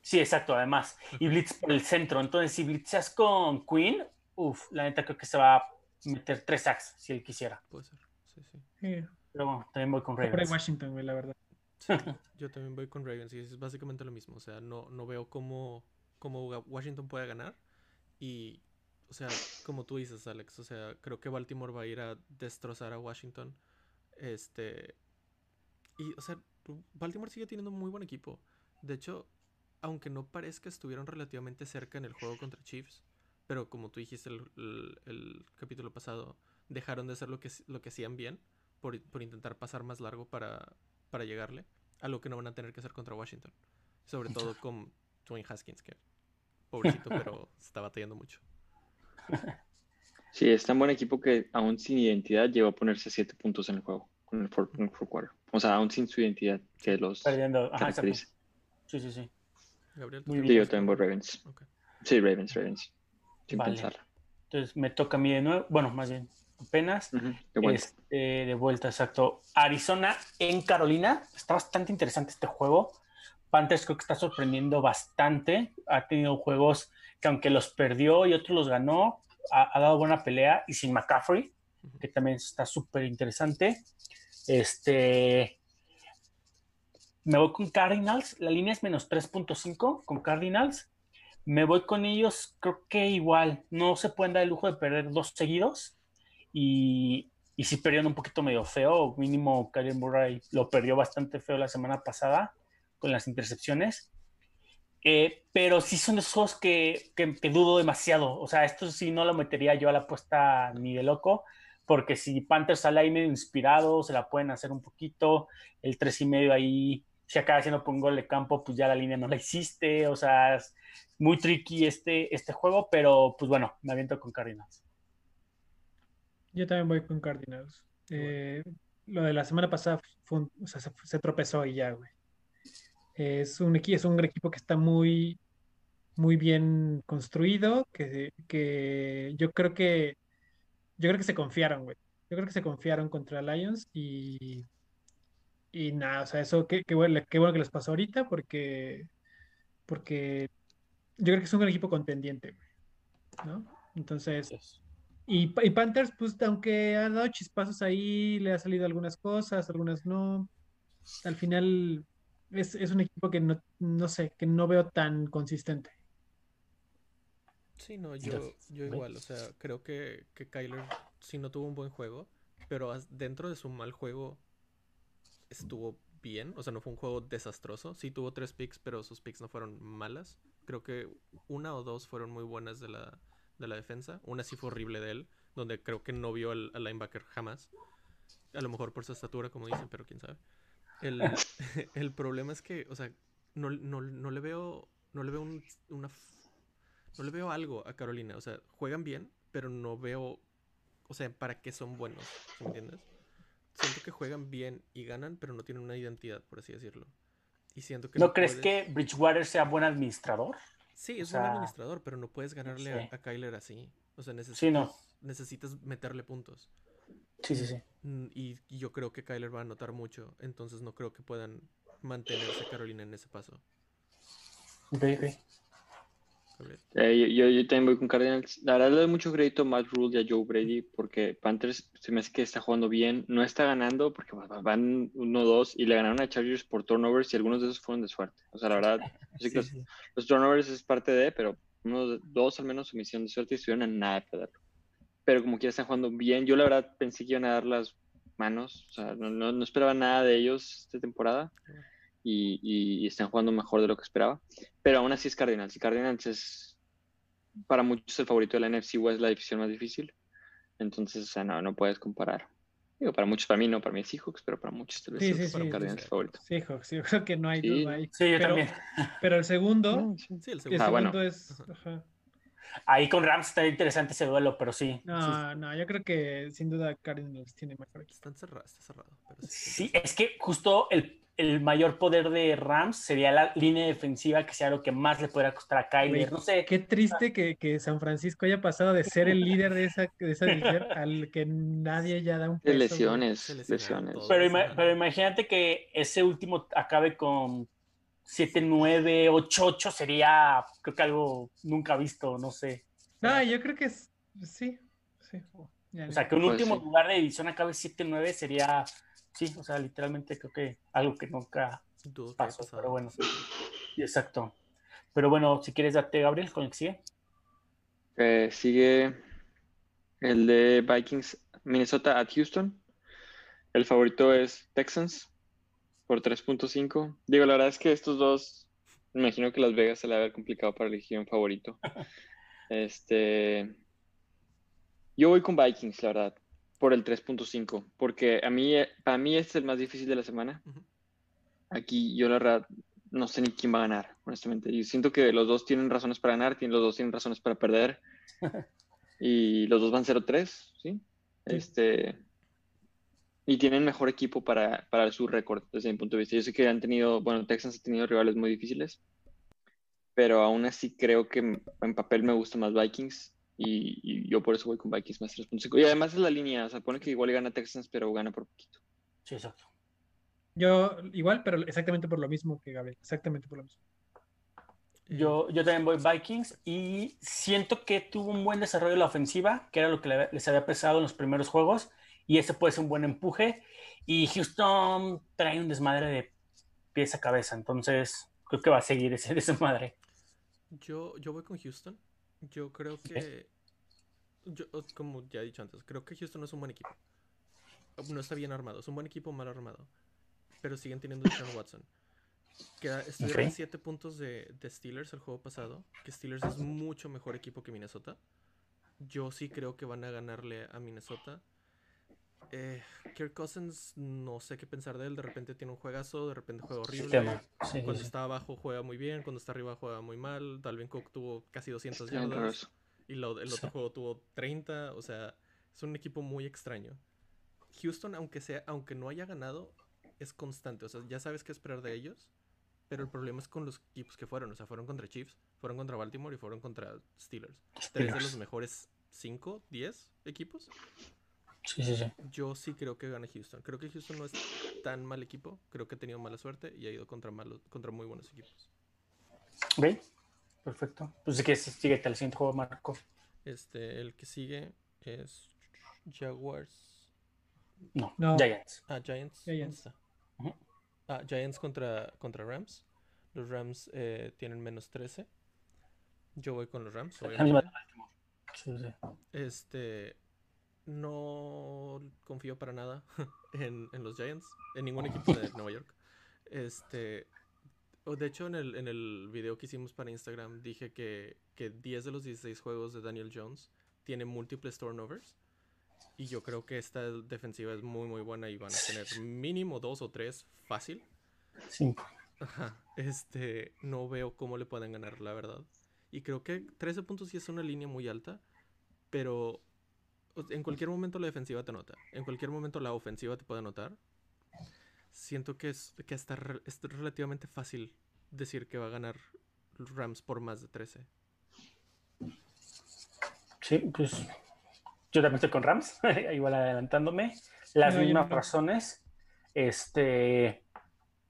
Sí, exacto, además. Y Blitz por el centro. Entonces, si blitzeas con Queen, uff, la neta creo que se va a meter tres sacks si él quisiera. Puede ser. Sí, sí. Sí, Pero bueno, también voy con por Ravens. Washington, güey, la verdad. Sí, yo también voy con Ravens y es básicamente lo mismo. O sea, no, no veo cómo, cómo Wa- Washington puede ganar. Y, o sea, como tú dices, Alex, o sea, creo que Baltimore va a ir a destrozar a Washington. Este. Y, o sea, Baltimore sigue teniendo un muy buen equipo. De hecho, aunque no parezca, estuvieron relativamente cerca en el juego contra Chiefs. Pero como tú dijiste el, el- el capítulo pasado, dejaron de hacer lo que, lo que hacían bien por, por intentar pasar más largo para, para llegarle. Algo que no van a tener que hacer contra Washington. Sobre todo con Dwayne Haskins, que pobrecito, pero está batallando mucho. Sí, es tan buen equipo que aún sin identidad llegó a ponerse 7 puntos en el juego, con el fourth, en el fourth quarter. O sea, aún sin su identidad, que los Perdiendo. Ajá, caracteriza. Sí, sí, sí. Gabriel, ¿tú Muy qué Sí, yo también voy Ravens. Sí, Ravens, Ravens. Sin Vale. pensarlo. Entonces me toca a mí de nuevo. Bueno, más bien, apenas. De vuelta. Este, de vuelta, exacto. Arizona en Carolina. Está bastante interesante este juego. Panthers creo que está sorprendiendo bastante. Ha tenido juegos que aunque los perdió y otros los ganó, ha, ha dado buena pelea. Y sin McCaffrey, que también está súper interesante. Este, me voy con Cardinals. La línea es menos 3.5 con Cardinals. Me voy con ellos, creo que igual. No se pueden dar el lujo de perder dos seguidos. Y, y si perdieron un poquito medio feo. Mínimo, Kyler Murray lo perdió bastante feo la semana pasada con las intercepciones. Eh, pero sí son esos juegos que, que, que, dudo demasiado. O sea, esto sí no lo metería yo a la apuesta ni de loco, porque si Panthers sale ahí medio inspirado, se la pueden hacer un poquito. El tres y medio ahí, si acaba haciendo un gol de campo, pues ya la línea no la hiciste. O sea, es muy tricky este, este juego, pero pues bueno, me aviento con Cardinals. Yo también voy con Cardinals. Eh, lo de la semana pasada fue un, o sea, se, se, tropezó y ya, güey. Es un, es un equipo que está muy, muy bien construido, que, que yo creo que yo creo que se confiaron, güey. Yo creo que se confiaron contra Lions y, y nada, o sea, eso qué, qué, bueno, qué bueno que les pasó ahorita porque, porque yo creo que es un equipo contendiente, güey, ¿no? Entonces, y, y, Panthers, pues aunque ha dado chispazos ahí, le ha salido algunas cosas, algunas no, al final es, es un equipo que no, no sé, que no veo tan consistente. Sí, no, yo, yo igual, o sea, creo que, que Kyler sí no tuvo un buen juego, pero dentro de su mal juego estuvo bien, o sea, no fue un juego desastroso, sí tuvo tres picks, pero sus picks no fueron malas, creo que una o dos fueron muy buenas de la, de la defensa, una sí fue horrible de él, donde creo que no vio al, al linebacker jamás, a lo mejor por su estatura, como dicen, pero quién sabe. El, el problema es que, o sea, no, no, no le veo, no le veo un, una no le veo algo a Carolina. O sea, juegan bien, pero no veo. O sea, ¿para qué son buenos? ¿Me entiendes? Siento que juegan bien y ganan, pero no tienen una identidad, por así decirlo. Y siento que. ¿No, no crees puedes... que Bridgewater sea buen administrador? Sí, es o sea... buen administrador, pero no puedes ganarle sí. a, a, Kyler así. O sea, necesitas, sí, no. necesitas meterle puntos. Sí, sí, sí. Y, y, yo creo que Kyler va a anotar mucho, entonces no creo que puedan mantenerse Carolina en ese paso. Ok, ok. Eh, yo, yo, también voy con Cardinals. La verdad le doy mucho crédito a Matt Rule y a Joe Brady porque Panthers se me hace que está jugando bien. No está ganando porque van 1-2 y le ganaron a Chargers por turnovers y algunos de esos fueron de suerte. O sea, la verdad, sí, los, sí. los, turnovers es parte de, pero unos dos al menos su misión de suerte y estuvieron a nada de perderlo. Pero como que están jugando bien, yo la verdad pensé que iban a dar las manos. O sea, no, no, no esperaba nada de ellos esta temporada. Y, y, y, están jugando mejor de lo que esperaba. Pero aún así es Cardinals. Y Cardinals es para muchos el favorito de la NFC West, la división más difícil. Entonces, o sea, no, no puedes comparar. Digo, para muchos, para mí no, para mí es Seahawks, pero para muchos tal vez sí, es sí, para sí, Cardinals sí, favorito. Seahawks, yo creo que no hay Sí. duda ahí. Sí, yo pero, también. pero el segundo, No, sí. El segundo. Ah, segundo bueno. es... ajá. Ahí con Rams está interesante ese duelo, pero sí. No, no, yo creo que sin duda Cardinals tiene mejor equipo. Está cerrado, está cerrado. Pero sí, Sí, es que justo el, el mayor poder de Rams sería la línea defensiva, que sea lo que más le podría costar a Kyler. No sé. Qué triste que, que San Francisco haya pasado de ser el líder de esa, de esa división al que nadie ya da un Es peso. güey. lesiones, lesiones. Pero, ima- pero imagínate que ese último acabe con 7-9, 8-8, sería creo que algo nunca visto, no sé. No, yo creo que es, sí, sí. O sea, que un Pues último sí. lugar de división acabe 7-9 sería, sí, o sea, literalmente creo que algo que nunca pasó, pero bueno. Sí, Exacto. Pero bueno, si quieres date, Gabriel, con el que sigue. Eh, sigue el de Vikings, Minnesota at Houston. El favorito es Texans por 3.5. Digo, la verdad es que estos dos, me imagino que Las Vegas se le va a ver complicado para elegir un favorito. Este, yo voy con Vikings, la verdad, por el 3.5, porque a mí, para mí este es el más difícil de la semana. Aquí yo la verdad no sé ni quién va a ganar, honestamente. Yo siento que los dos tienen razones para ganar, los dos tienen razones para perder. Y los dos van 0-3, ¿sí? Este, y tienen mejor equipo para, para su récord, desde mi punto de vista. Yo sé que han tenido, bueno, Texans ha tenido rivales muy difíciles, pero aún así creo que en papel me gusta más Vikings. Y, y yo por eso voy con Vikings más 3.5. Y además es la línea, o sea, pone que igual gana Texans, pero gana por poquito. Sí, exacto. Yo igual, pero exactamente por lo mismo que Gabriel, exactamente por lo mismo. Yo, yo también voy Vikings y siento que tuvo un buen desarrollo de la ofensiva, que era lo que le- les había pesado en los primeros juegos, y ese puede ser un buen empuje. Y Houston trae un desmadre de pies a cabeza. Entonces, creo que va a seguir ese, esa madre. Yo, yo voy con Houston. Yo creo que. Yo, como ya he dicho antes, creo que Houston no es un buen equipo. No está bien armado. Es un buen equipo mal armado. Pero siguen teniendo a Sean Watson. Queda, estuvieron Ok. 7 puntos de, de Steelers el juego pasado. Que Steelers es mucho mejor equipo que Minnesota. Yo sí creo que van a ganarle a Minnesota. Eh, Kirk Cousins, no sé qué pensar de él. De repente tiene un juegazo, de repente juega horrible. Sistema. Sí, sí, Cuando sí. está abajo juega muy bien, cuando está arriba juega muy mal. Dalvin Cook tuvo casi 200 Está bien raro yardas y lo- el otro Sí. juego tuvo 30. O sea, es un equipo muy extraño. Houston, aunque sea, aunque no haya ganado, es constante. O sea, ya sabes qué esperar de ellos. Pero el problema es con los equipos que fueron. O sea, fueron contra Chiefs, fueron contra Baltimore y fueron contra Steelers. Tres de Steelers. los mejores 5, 10 equipos. Sí, sí, sí. Yo sí creo que gana Houston. Creo que Houston no es tan mal equipo. Creo que ha tenido mala suerte y ha ido contra, malos, contra muy buenos equipos. Ok, perfecto. Pues que sigue el siguiente juego, Marco. Este, el que sigue es Jaguars. No, No. Giants. Ah, Giants. Giants. Ujú. Ah, Giants contra, contra Rams. Los Rams eh, tienen menos 13. Yo voy con los Rams, obviamente. Sí, sí. Este. No confío para nada en, en los Giants. En ningún equipo de Nueva York. Este. De hecho, en el, en el video que hicimos para Instagram dije que, que 10 de los 16 juegos de Daniel Jones tiene múltiples turnovers. Y yo creo que esta defensiva es muy, muy buena y van a tener mínimo dos o tres fácil. Cinco. Ajá, este, no veo cómo le pueden ganar, la verdad. Y creo que 13 puntos sí es una línea muy alta, pero en cualquier momento la defensiva te anota, en cualquier momento la ofensiva te puede anotar. Siento que es que está re- es relativamente fácil decir que va a ganar Rams por más de 13. Sí, pues yo también estoy con Rams, igual adelantándome. Las No, mismas no. razones. Este,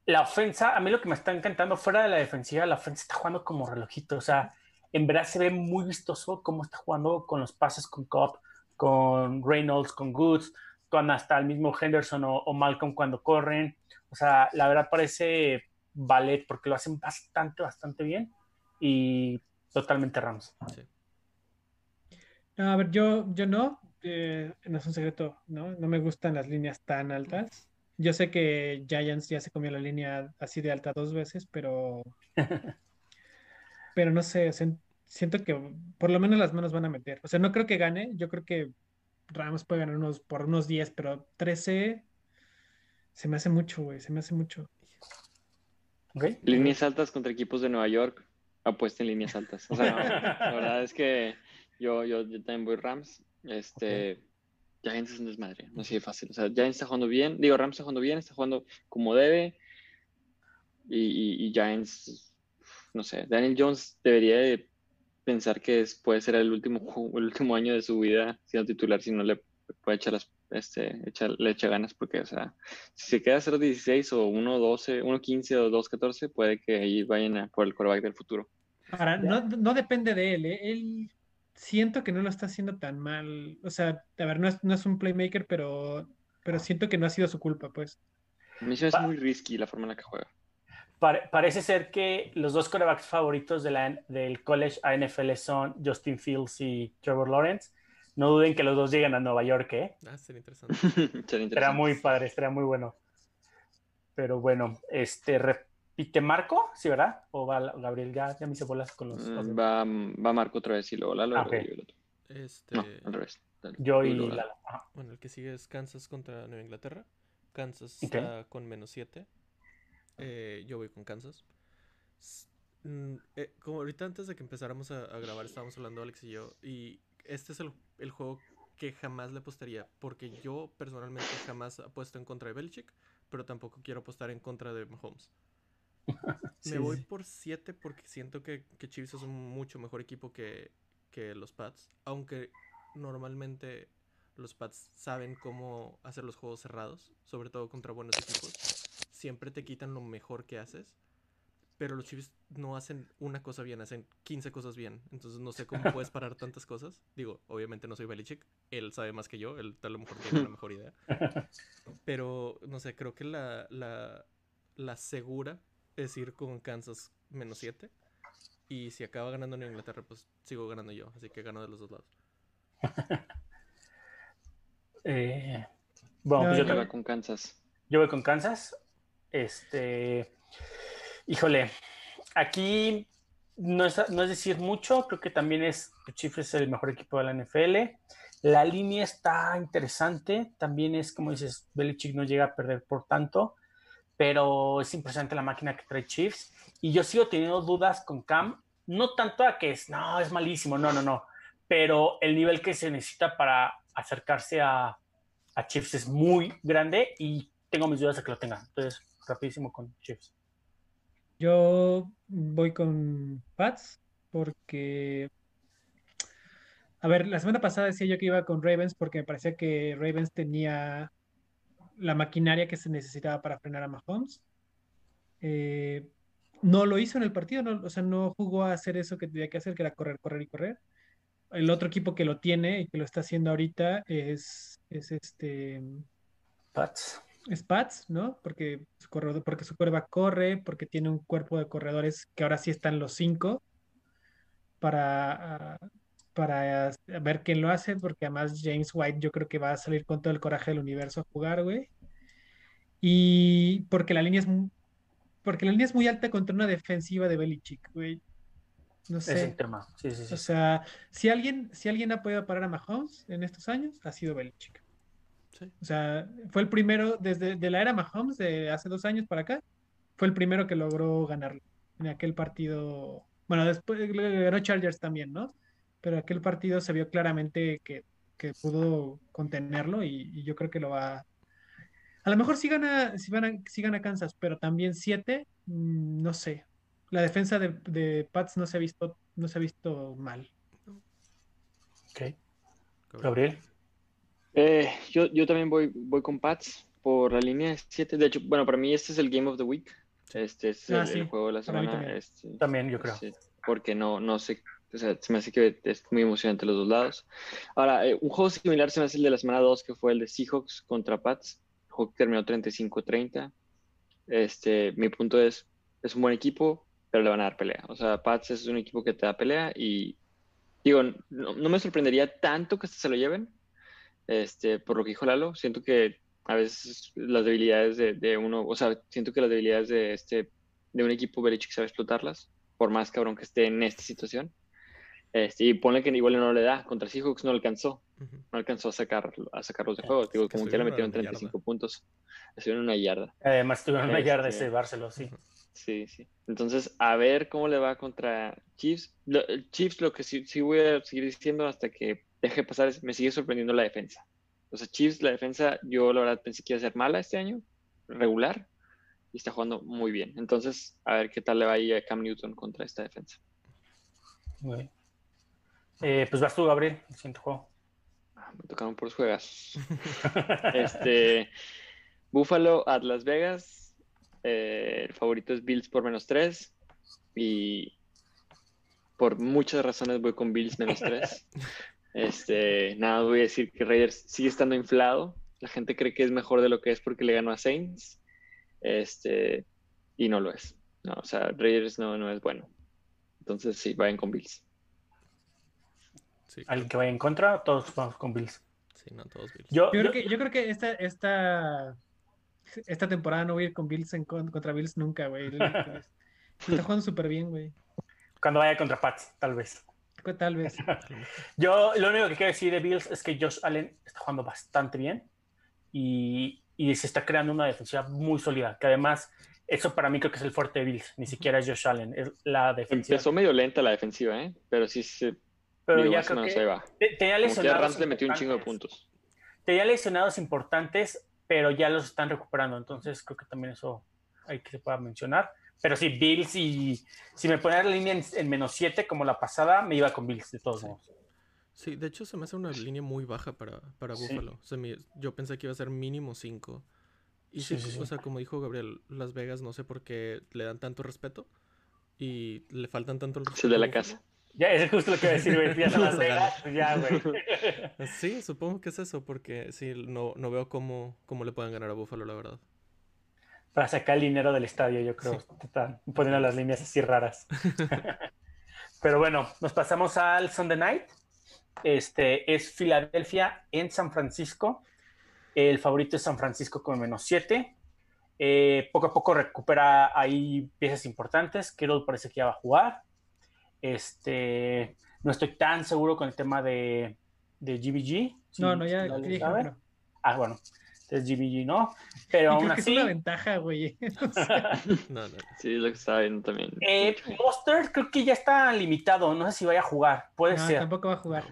la ofensa, a mí lo que me está encantando fuera de la defensiva, la ofensa está jugando como relojito. O sea, en verdad se ve muy vistoso cómo está jugando con los pases con Cobb, con Reynolds, con Goods, con hasta el mismo Henderson o, o Malcolm cuando corren. O sea, la verdad parece ballet porque lo hacen bastante, bastante bien. Y totalmente Rams. Sí. No, a ver, yo, yo no, eh, no es un secreto, ¿no? No me gustan las líneas tan altas. Yo sé que Giants ya se comió la línea así de alta dos veces, pero, pero no sé, siento que por lo menos las manos van a meter. O sea, no creo que gane, yo creo que Rams puede ganar unos, por unos 10, pero 13 se me hace mucho, güey, se me hace mucho. ¿Ok? Líneas altas contra equipos de Nueva York. Apuesta en líneas altas. O sea, no, la verdad es que yo, yo, yo también voy Rams. Este, Giants es un desmadre, no así de fácil. O sea, Giants está jugando bien. Digo, Rams está jugando bien, está jugando como debe. Y, y- y Giants, no sé, Daniel Jones debería de pensar que es- puede ser el último, el último año de su vida siendo titular si no le puede echar las, este, echar- le echa ganas porque, o sea, si se queda 0-16 o 1-12, 1-15 o 2-14, puede que ahí vayan a por el quarterback del futuro. Ahora, no, no depende de él, ¿eh? Él siento que no lo está haciendo tan mal. O sea, a ver, no es, no es un playmaker, pero, pero siento que no ha sido su culpa, pues. A mí se me hace muy risky la forma en la que juega. Pare- parece ser que los dos quarterbacks favoritos de la, del college a NFL son Justin Fields y Trevor Lawrence. No duden que los dos lleguen a Nueva York, ¿eh? Ah, sería interesante. Sería Será muy padre, será muy bueno. Pero bueno, este, repite Marco, ¿sí, verdad? O va Gabriel, ya, ya me hice bolas con los. Mm, Va, va Marco otra vez y luego Lalo. y Ah. Este, No, al revés. Dale. Yo y luego Lalo. Bueno, el que sigue es Kansas contra Nueva Inglaterra. Kansas Ok. está con menos 7. Yo voy con Kansas. Mm, eh, como ahorita antes de que empezáramos a, a grabar estábamos hablando Alex y yo y este es el, el juego que jamás le apostaría porque yo personalmente jamás apuesto en contra de Belichick pero tampoco quiero apostar en contra de Mahomes. Sí, Me voy sí. por 7 porque siento que, que Chiefs es un mucho mejor equipo que, que los Pats. Aunque normalmente los Pats saben cómo hacer los juegos cerrados, sobre todo contra buenos equipos. Siempre te quitan lo mejor que haces. Pero los Chiefs no hacen una cosa bien, hacen 15 cosas bien. Entonces no sé cómo puedes parar tantas cosas. Digo, obviamente no soy Belichick. Él sabe más que yo. Él a lo mejor tiene una mejor idea. Pero, no sé, creo que la, la, la segura es ir con Kansas menos 7. Y si acaba ganando en Inglaterra, pues sigo ganando yo. Así que gano de los dos lados. Eh, bueno, No, pues yo, yo- voy con Kansas. yo voy con Kansas. Este. Híjole. Aquí no es, no es decir mucho. Creo que también es. Es el mejor equipo de la NFL. La línea está interesante. También es, como dices, Belichick no llega a perder por tanto. Pero es impresionante la máquina que trae Chiefs. Y yo sigo teniendo dudas con Cam. No tanto a que es, no, es malísimo. No, no, no. Pero el nivel que se necesita para acercarse a, a Chiefs es muy grande y tengo mis dudas de que lo tengan. Entonces, rapidísimo con Chiefs. Yo voy con Pats porque, a ver, la semana pasada decía yo que iba con Ravens porque me parecía que Ravens tenía la maquinaria que se necesitaba para frenar a Mahomes. Eh, no lo hizo en el partido, no, o sea, no jugó a hacer eso que tenía que hacer, que era correr, correr y correr. El otro equipo que lo tiene y que lo está haciendo ahorita es, es este Pats. Es Pats, ¿no? Porque su corredor, porque su cuerva corre, porque tiene un cuerpo de corredores que ahora sí están los cinco para, para ver quién lo hace, porque además James White yo creo que va a salir con todo el coraje del universo a jugar, güey. Y porque la línea es porque la línea es muy alta contra una defensiva de Belichick, güey. No Es sé. el tema. Sí, sí, sí. O sea, si alguien, si alguien ha podido parar a Mahomes en estos años, ha sido Belichick. Sí. O sea, fue el primero, desde de la era Mahomes, de hace dos años para acá, fue el primero que logró ganarlo en aquel partido. Bueno, después ganó Chargers también, ¿no? Pero aquel partido se vio claramente que, que pudo contenerlo y, y yo creo que lo va. A lo mejor sí gana, sí gana, sí gana Kansas, pero también siete, mm, no sé. La defensa de, de Pats no se ha visto, no se ha visto mal. Ok. Gabriel. Eh, yo, yo también voy, voy con Pats por la línea 7. De hecho, bueno, para mí este es el Game of the Week. Este es Ah, el, sí. el juego de la semana. también. este, También, yo creo. sí, porque no, no sé, o sea, se me hace que es muy emocionante los dos lados. Ahora, eh, un juego similar se me hace el de la semana 2, que fue el de Seahawks contra Pats. El juego que terminó 35-30. Este, mi punto es, es un buen equipo, pero le van a dar pelea. O sea, Pats es un equipo que te da pelea y digo, no, no me sorprendería tanto que se lo lleven, este, por lo que dijo Lalo. Siento que a veces las debilidades de, de uno, o sea, siento que las debilidades de este, de un equipo Belichick sabe explotarlas, por más cabrón que esté en esta situación. Este, y ponle que igual no le da, contra Seahawks no alcanzó, no alcanzó a, sacar, a sacarlos de juego. Digo, que como que le metieron una yarda. 35 puntos, estuvieron una yarda. Además, tuvieron una yarda Este- llevárselo, sí. Sí, sí. Entonces, a ver cómo le va contra Chiefs. Lo- Chiefs, lo que sí, sí voy a seguir diciendo hasta que deje pasar me sigue sorprendiendo la defensa. O sea, Chiefs, la defensa, yo la verdad pensé que iba a ser mala este año, regular, y está jugando muy bien. Entonces, a ver qué tal le va ahí a Cam Newton contra esta defensa. Eh, pues vas tú, Gabriel, el siguiente juego. Ah, me tocaron por los juegos. Este, Buffalo at Las Vegas. eh, el favorito es Bills por menos 3. Y por muchas razones voy con Bills menos 3. Este, nada, voy a decir que Raiders sigue estando inflado. La gente cree que es mejor de lo que es porque le ganó a Saints. Este, y no lo es. No, o sea, Raiders no, no es bueno. Entonces sí, vayan con Bills. Sí, Alguien que vaya en contra, todos vamos con Bills. sí, no, todos Bills. Yo, Yo creo yo- que, yo creo que esta, esta, esta temporada no voy a ir con Bills en con- contra Bills nunca, güey. Está jugando súper bien, güey. cuando vaya contra Pats, tal vez. Tal vez. Yo lo único que quiero decir de Bills es que Josh Allen está jugando bastante bien y, y se está creando una defensiva muy sólida, que además eso para mí creo que es el fuerte de Bills, ni siquiera es Josh Allen, es la defensiva. Empezó medio lenta la defensiva, ¿eh? Pero sí se Pero digo, ya creo que va. te- tenía lesionados le metió un chingo de importantes. puntos. Tenía lesionados importantes, pero ya los están recuperando, entonces creo que también eso hay que se pueda mencionar. Pero sí, Bills y si me ponen la línea en, en menos 7 como la pasada, me iba con Bills de todos Sí. modos. Sí, de hecho se me hace una línea muy baja para, para Sí. Buffalo. Se me- yo pensé que iba a ser mínimo 5. Y sí, Sí, o sea, como dijo Gabriel, Las Vegas no sé por qué le dan tanto respeto y le faltan tanto el respeto. de la Buffalo. casa. Ya, es justo lo que iba a decir, güey. Empieza Las Vegas, ya, güey. Sí, supongo que es eso, porque sí, no, no veo cómo, cómo le puedan ganar a Buffalo, la verdad. Para sacar el dinero del estadio, yo creo. Sí. Están poniendo las líneas así raras. Pero bueno, nos pasamos al Sunday Night. Este es Filadelfia en San Francisco. El favorito es San Francisco con menos 7. Eh, poco a poco recupera ahí piezas importantes. Kittle parece que ya va a jugar. Este, no estoy tan seguro con el tema de, de GBG. Si- No, no, ya. Ah, bueno. Entonces GBG no. Pero aún creo que es así. una ventaja, güey. O sea, No, no. Sí, es lo que estaba viendo también. Eh, Mostert creo que ya está limitado. No sé si vaya a jugar. Puede no, ser. tampoco va a jugar.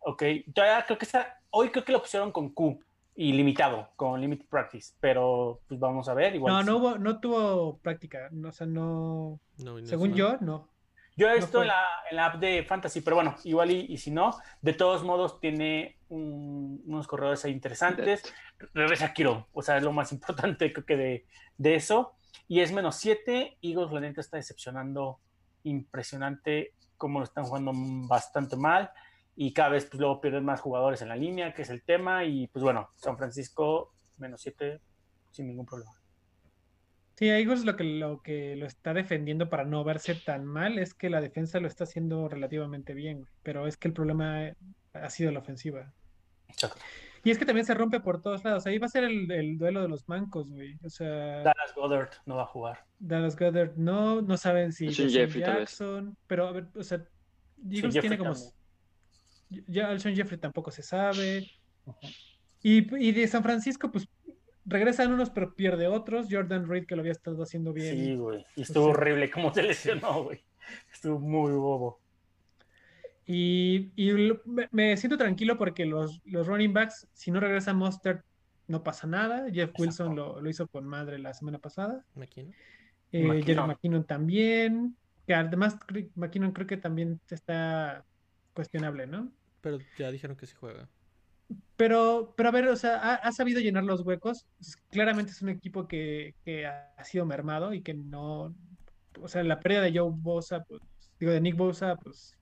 Ok. Todavía creo que está. Hoy creo que lo pusieron con Q y limitado, con Limited Practice. Pero pues vamos a ver. Igual No, sí. no hubo, no tuvo práctica. No, o sea, no. no Según es yo, no. Yo he no visto fue. en la, en la app de Fantasy, pero bueno, igual y, y si no, de todos modos tiene un- unos corredores interesantes. Regresa Kiro, o sea, es lo más importante creo que de, de eso. Y es menos 7. Eagles, la neta, está decepcionando impresionante cómo lo están jugando bastante mal. Y cada vez pues, luego pierden más jugadores en la línea, que es el tema. Y pues bueno, San Francisco, menos 7, sin ningún problema. Sí, a Eagles lo que, lo que lo está defendiendo para no verse tan mal es que la defensa lo está haciendo relativamente bien. Pero es que el problema ha sido la ofensiva. Exacto. Y es que también se rompe por todos lados. Ahí va a ser el, el duelo de los mancos, güey. O sea, Dallas Goddard no va a jugar. Dallas Goddard no, no saben si Jeffrey, tal vez. Jackson, pero a ver, o sea, Eagles tiene como también. ya Alshon Jeffrey tampoco se sabe. Y, y de San Francisco, pues regresan unos, pero pierde otros. Jordan Reed, que lo había estado haciendo bien. Sí, güey. Y estuvo horrible cómo se lesionó, güey. Estuvo muy bobo. Y, y lo- me, me siento tranquilo porque los, los running backs, si no regresa Mustard, no pasa nada. Jeff Wilson lo, lo hizo con madre la semana pasada. McKinnon. Eh, McKinnon. Jerry McKinnon también. Que además McKinnon creo que también está cuestionable, ¿no? Pero ya dijeron que sí juega. Pero, pero a ver, o sea, ha, ha sabido llenar los huecos. Pues, Claramente es un equipo que, que ha, sido mermado y que no. O sea, la pérdida de Joe Bosa, pues, digo, de Nick Bosa, pues,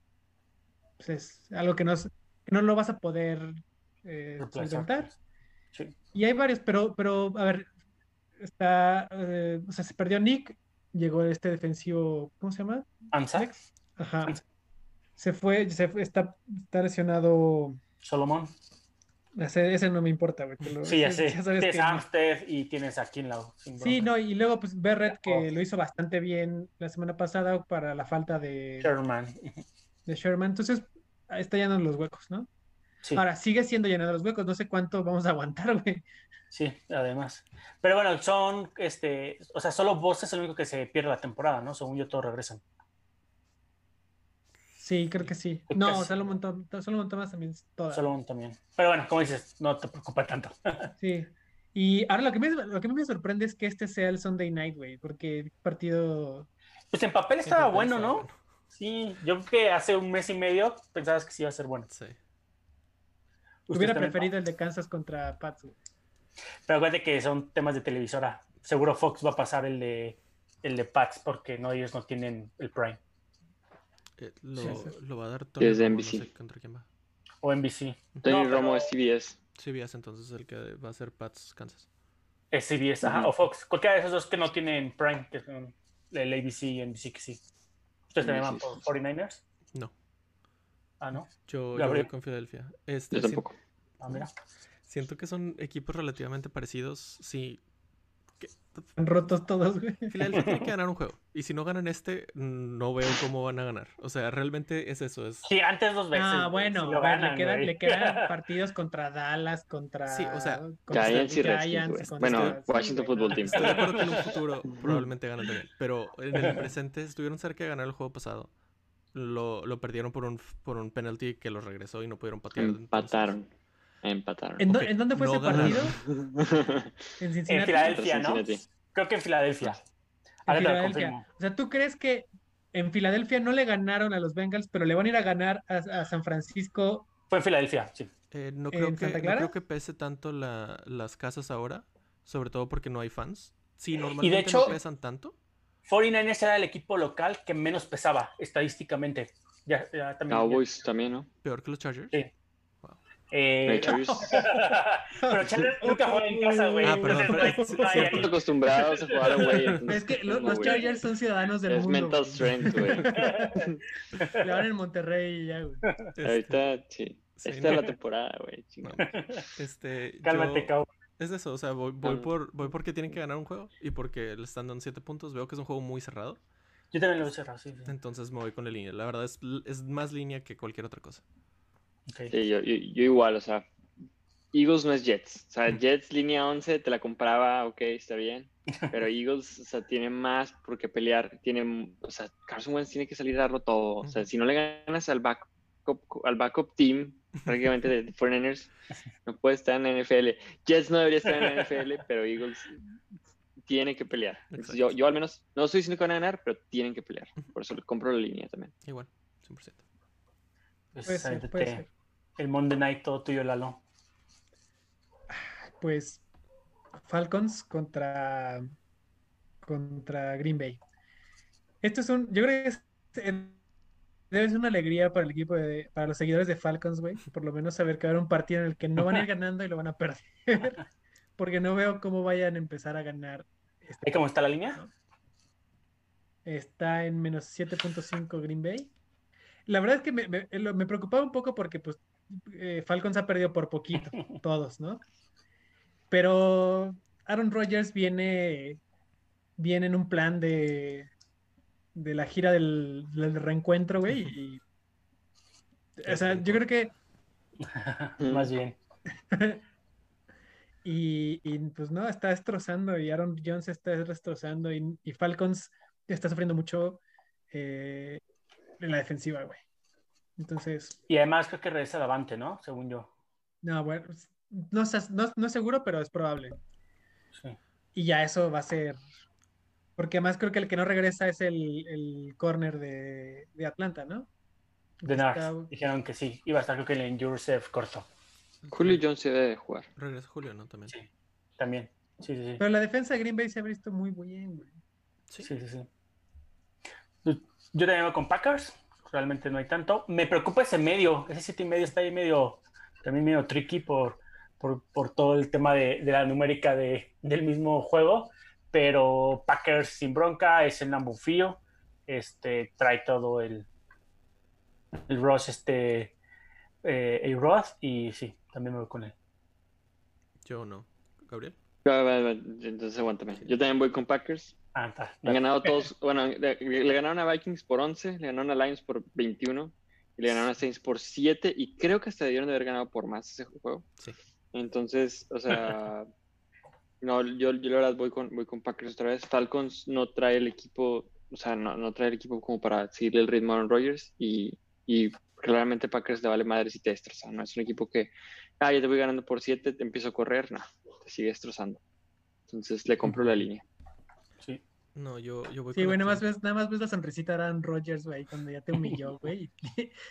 pues es algo que no, es- que no lo vas a poder eh, solventar. Sí. Y hay varios, pero, pero a ver, está. eh, o sea, se perdió Nick, llegó este defensivo, ¿cómo se llama? Ansa, Ajá. Ansa. Se fue, se fue, está, está lesionado. Solomon. Ese, ese no me importa, güey. lo- Sí, ya ese- sé. sabes Tienes que y tienes a Kinlaw. Sí, no, y luego pues Berret que Oh. lo hizo bastante bien la semana pasada para la falta de, Sherman. de Sherman. Entonces, está llenando los huecos, ¿no? Sí, Ahora, sigue siendo llenando los huecos, no sé cuánto vamos a aguantar, güey. sí, además. Pero bueno, son, este, o sea, solo Bosa es el único que se pierde la temporada, ¿no? Según yo, todos regresan. Sí, creo que sí. Casi. No, Solomon, Tom- Solomon Thomas también es toda. Solomon también. Pero bueno, como dices, no te preocupa tanto. Sí. Y ahora lo que, me, lo que a mí me sorprende es que este sea el Sunday Night, güey, porque el partido... Pues en papel En estaba papel bueno, estaba ¿no? Sí, yo creo que hace un mes y medio pensabas que sí iba a ser bueno. Sí. ¿Ustedes Hubiera preferido el de Kansas contra Pats, güey. Pero acuérdate que son temas de televisora. Seguro Fox va a pasar el de el de Pats porque no ellos no tienen el Prime. Eh, lo, Sí, sí. lo va a dar es Tony de Romo, no NBC. sé contra quién va. O NBC. Tony No, pero Romo es CBS. CBS entonces es el que va a ser Pats Kansas. Es CBS, ajá, o Fox. Cualquiera de esos dos que no tienen Prime, que son el ABC y NBC que sí. ¿Ustedes también van sí, por 49ers? No, Ah, ¿no? yo, yo voy con Filadelfia. Este, Yo si- tampoco. Ah, mira. siento que son equipos relativamente parecidos. Sí, Están rotos todos, güey. Filadelfia tiene que ganar un juego. Y si no ganan este, no veo cómo van a ganar. O sea, realmente es eso. Es... Sí, antes dos veces. Ah, bueno, si lo a ver, ganan, le, quedan, güey. le quedan partidos contra Dallas, contra, Sí, o sea, contra Giants y Redskins, Giants, contra- Bueno, sí, Washington Football Team. Estoy de acuerdo que en un futuro probablemente ganan también. Pero en el presente estuvieron cerca de ganar el juego pasado. Lo, lo perdieron por un, por un penalty que los regresó y no pudieron patear. entonces- Empataron. ¿En, dónde fue no ese ganaron. partido? En. Filadelfia, ¿no? Cincinnati. Creo que en Filadelfia. En Ahora Filadelfia. O sea, ¿tú crees que en Filadelfia no le ganaron a los Bengals, pero le van a ir a ganar a, a San Francisco? Fue en Filadelfia, sí. Eh, no, ¿En creo que, Santa no Clara? creo que pese tanto la- las casas ahora, sobre todo porque no hay fans. Sí, normalmente hecho- no pesan tanto. 49ers era el equipo local que menos pesaba estadísticamente. Ya, ya también. Cowboys también, ¿no? Peor que los Chargers. Sí. Eh, pero Chargers nunca juega en casa, güey. Ah, perdón, ahí. Estamos acostumbrados a jugar entonces, Es que lo- como, los güey, Chargers son ciudadanos del Es mundo. mental güey. strength, güey. Le van en Monterrey y ya, güey. Ahorita, sí. sí, Esta es no, la temporada, güey. este, Cálmate, yo- cabrón. Es de eso, o sea, voy, voy Ah. por voy porque tienen que ganar un juego y porque le están dando 7 puntos. Veo que es un juego muy cerrado, Yo también lo he cerrado, sí. sí. entonces me voy con la línea. La verdad es, es más línea que cualquier otra cosa. Sí, yo, yo, yo igual, o sea, Eagles no es Jets. O sea, Jets línea 11 te la compraba, ok, está bien. Pero Eagles, o sea, tiene más por qué pelear. Tiene, o sea, Carson Wentz tiene que salir a darlo todo. O sea, si no le ganas al backup, al backup team, prácticamente de 49ers, no puede estar en la NFL. Jets no debería estar en la NFL, pero Eagles tiene que pelear. Entonces, yo, yo al menos, no estoy diciendo que van a ganar, pero tienen que pelear. Por eso le compro la línea también. Igual, 100%. Pues, Puede ser, puede ser. El Monday Night todo tuyo, Lalo. Pues Falcons contra contra Green Bay. Esto es un, yo creo que es- eh, debe ser una alegría para el equipo de, para los seguidores de Falcons, güey, por lo menos saber que va a haber un partido en el que no van a ir ganando y lo van a perder, porque no veo cómo vayan a empezar a ganar. este ¿Ahí cómo está la línea? Está en menos 7.5 Green Bay. La verdad es que me, me preocupaba un poco porque pues eh, Falcons ha perdido por poquito, todos, ¿no? Pero Aaron Rodgers viene, viene en un plan de, de la gira del, del reencuentro, güey. Y, o sea, yo creo que Más bien. Y, y, pues no, está destrozando y Aaron Jones está destrozando y, y Falcons está sufriendo mucho eh, en la defensiva, güey. Entonces, Y además creo que regresa Davante, ¿no? Según yo. no, bueno, no, no, no es seguro, pero es probable. Sí. Y ya eso va a ser, porque además creo que el que no regresa es el, el corner de, de Atlanta, ¿no? De Está- Nars. Dijeron que sí. Iba a estar creo que en Joseph corto. Julio Jones se debe de jugar. Regresa Julio, ¿no? También. Sí. También. Sí, sí, sí. Pero la defensa de Green Bay se ha visto muy bien, güey. Sí. Sí, sí, sí. Yo yo también voy con Packers. Realmente no hay tanto. Me preocupa ese medio. Ese siete y medio está ahí medio, también medio tricky por, por, por todo el tema de, de la numérica de, del mismo juego. Pero Packers sin bronca, es el Nambufío. Este, trae todo el, el Ross, este, eh, a Roth. Y sí, también me voy con él. Yo no. Gabriel. Entonces aguántame. Yo también voy con Packers. Ah, está. Han ganado todos, bueno, le, le ganaron a Vikings por 11, le ganaron a Lions por 21 y le ganaron a Saints por 7 y creo que hasta debieron de haber ganado por más ese juego. Sí. Entonces, o sea, no, yo, yo la verdad voy con, voy con Packers otra vez. Falcons no trae el equipo, o sea, no, no trae el equipo como para seguirle el ritmo a Aaron Rodgers y, y claramente Packers le vale madre si te destroza. No es un equipo que, ah, ya te voy ganando por 7, te empiezo a correr, no, te sigue destrozando. Entonces le compro la línea. Sí. No, yo, yo voy Sí, con güey, la nada más ves, nada más ves la sonrisita de Aaron Rodgers, güey, cuando ya te humilló, güey,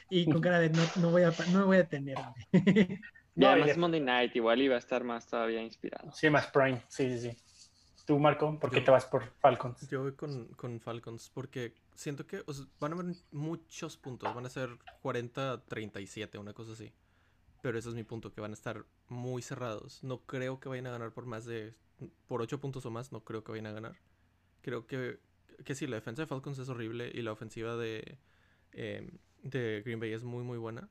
y, y con cara de no, no voy a, no me voy a detener, güey. No, además es Monday Night, igual iba a estar más todavía inspirado. Sí, más Prime. Sí, sí, sí. Tú, Marco, ¿por qué Yo- te vas por Falcons? Yo voy con, con Falcons porque siento que o sea, van a haber muchos puntos. Van a ser 40-37, una cosa así. Pero ese es mi punto, que van a estar muy cerrados. No creo que vayan a ganar por más de... Por 8 puntos o más, no creo que vayan a ganar. Creo que, que sí, la defensa de Falcons es horrible y la ofensiva de, eh, de Green Bay es muy, muy buena.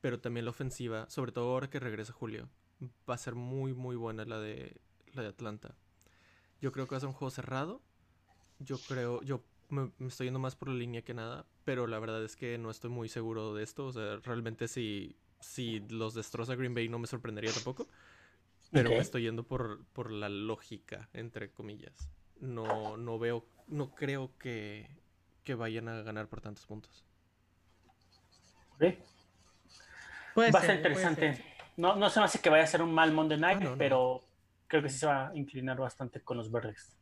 Pero también la ofensiva, sobre todo ahora que regresa Julio, va a ser muy, muy buena la de, la de Atlanta. Yo creo que va a ser un juego cerrado. Yo creo, yo me, me estoy yendo más por la línea que nada, pero la verdad es que no estoy muy seguro de esto. O sea, realmente si, si los destroza Green Bay no me sorprendería tampoco. Pero me estoy yendo por, por la lógica, entre comillas. No, no veo, no creo que, que vayan a ganar por tantos puntos. ¿Ok? Puede Va a ser, interesante. ser. No, no se me hace que vaya a ser un mal Monday Night, Ah, no, no. pero creo que sí se va a inclinar bastante con los verdes.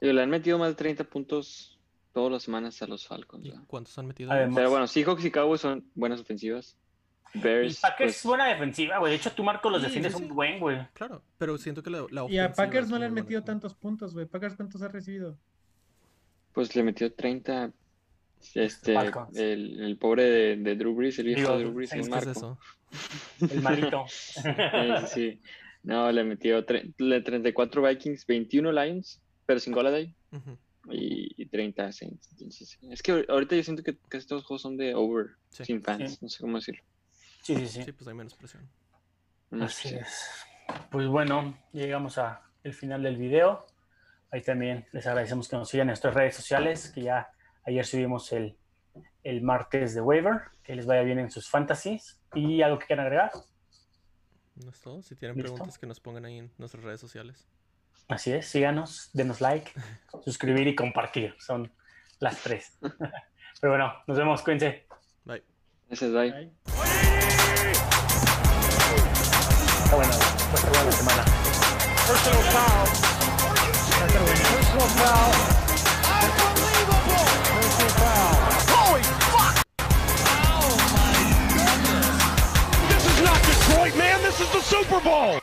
Le han metido más de 30 puntos todas las semanas a los Falcons. ¿Y cuántos han metido? Además- Pero bueno, Seahawks y Cowboys son buenas ofensivas. Y Packers pues, es buena defensiva, güey. De hecho, tú, Marco, los Sí, defiendes sí, un buen, güey. Claro, pero siento que la, la Y a Packers no le han metido tantos puntos, güey. Packers, ¿cuántos ha recibido? pues le metió 30 Este, el, el pobre de, de Drew Brees, el hijo Digo, de Drew Brees, el ¿Qué es Marco. eso? El malito. Sí. No, le metió tre- le 34 Vikings, 21 Lions, pero sin Goladay Ujú. y, y 30 Saints. Entonces, es que ahorita yo siento que casi todos los juegos son de over, Sí. sin fans, Sí. no sé cómo decirlo. Sí, sí, sí. Sí, pues hay menos presión. Así es. Pues bueno, llegamos a el final del video. Ahí también les agradecemos que nos sigan en nuestras redes sociales, que ya ayer subimos el, el martes de waiver. Que les vaya bien en sus fantasies. ¿Y algo que quieran agregar? ¿No es todo? Si tienen ¿Listo? preguntas, que nos pongan ahí en nuestras redes sociales. Así es, síganos, denos like, suscribir y compartir. Son las tres. Pero bueno, nos vemos, cuídense. Bye. Ese es bye. Está bueno, buena semana. Personal foul. Personal foul. Unbelievable. Personal foul. Holy fuck. Oh my goodness. This is not Detroit, man. This is the Super Bowl.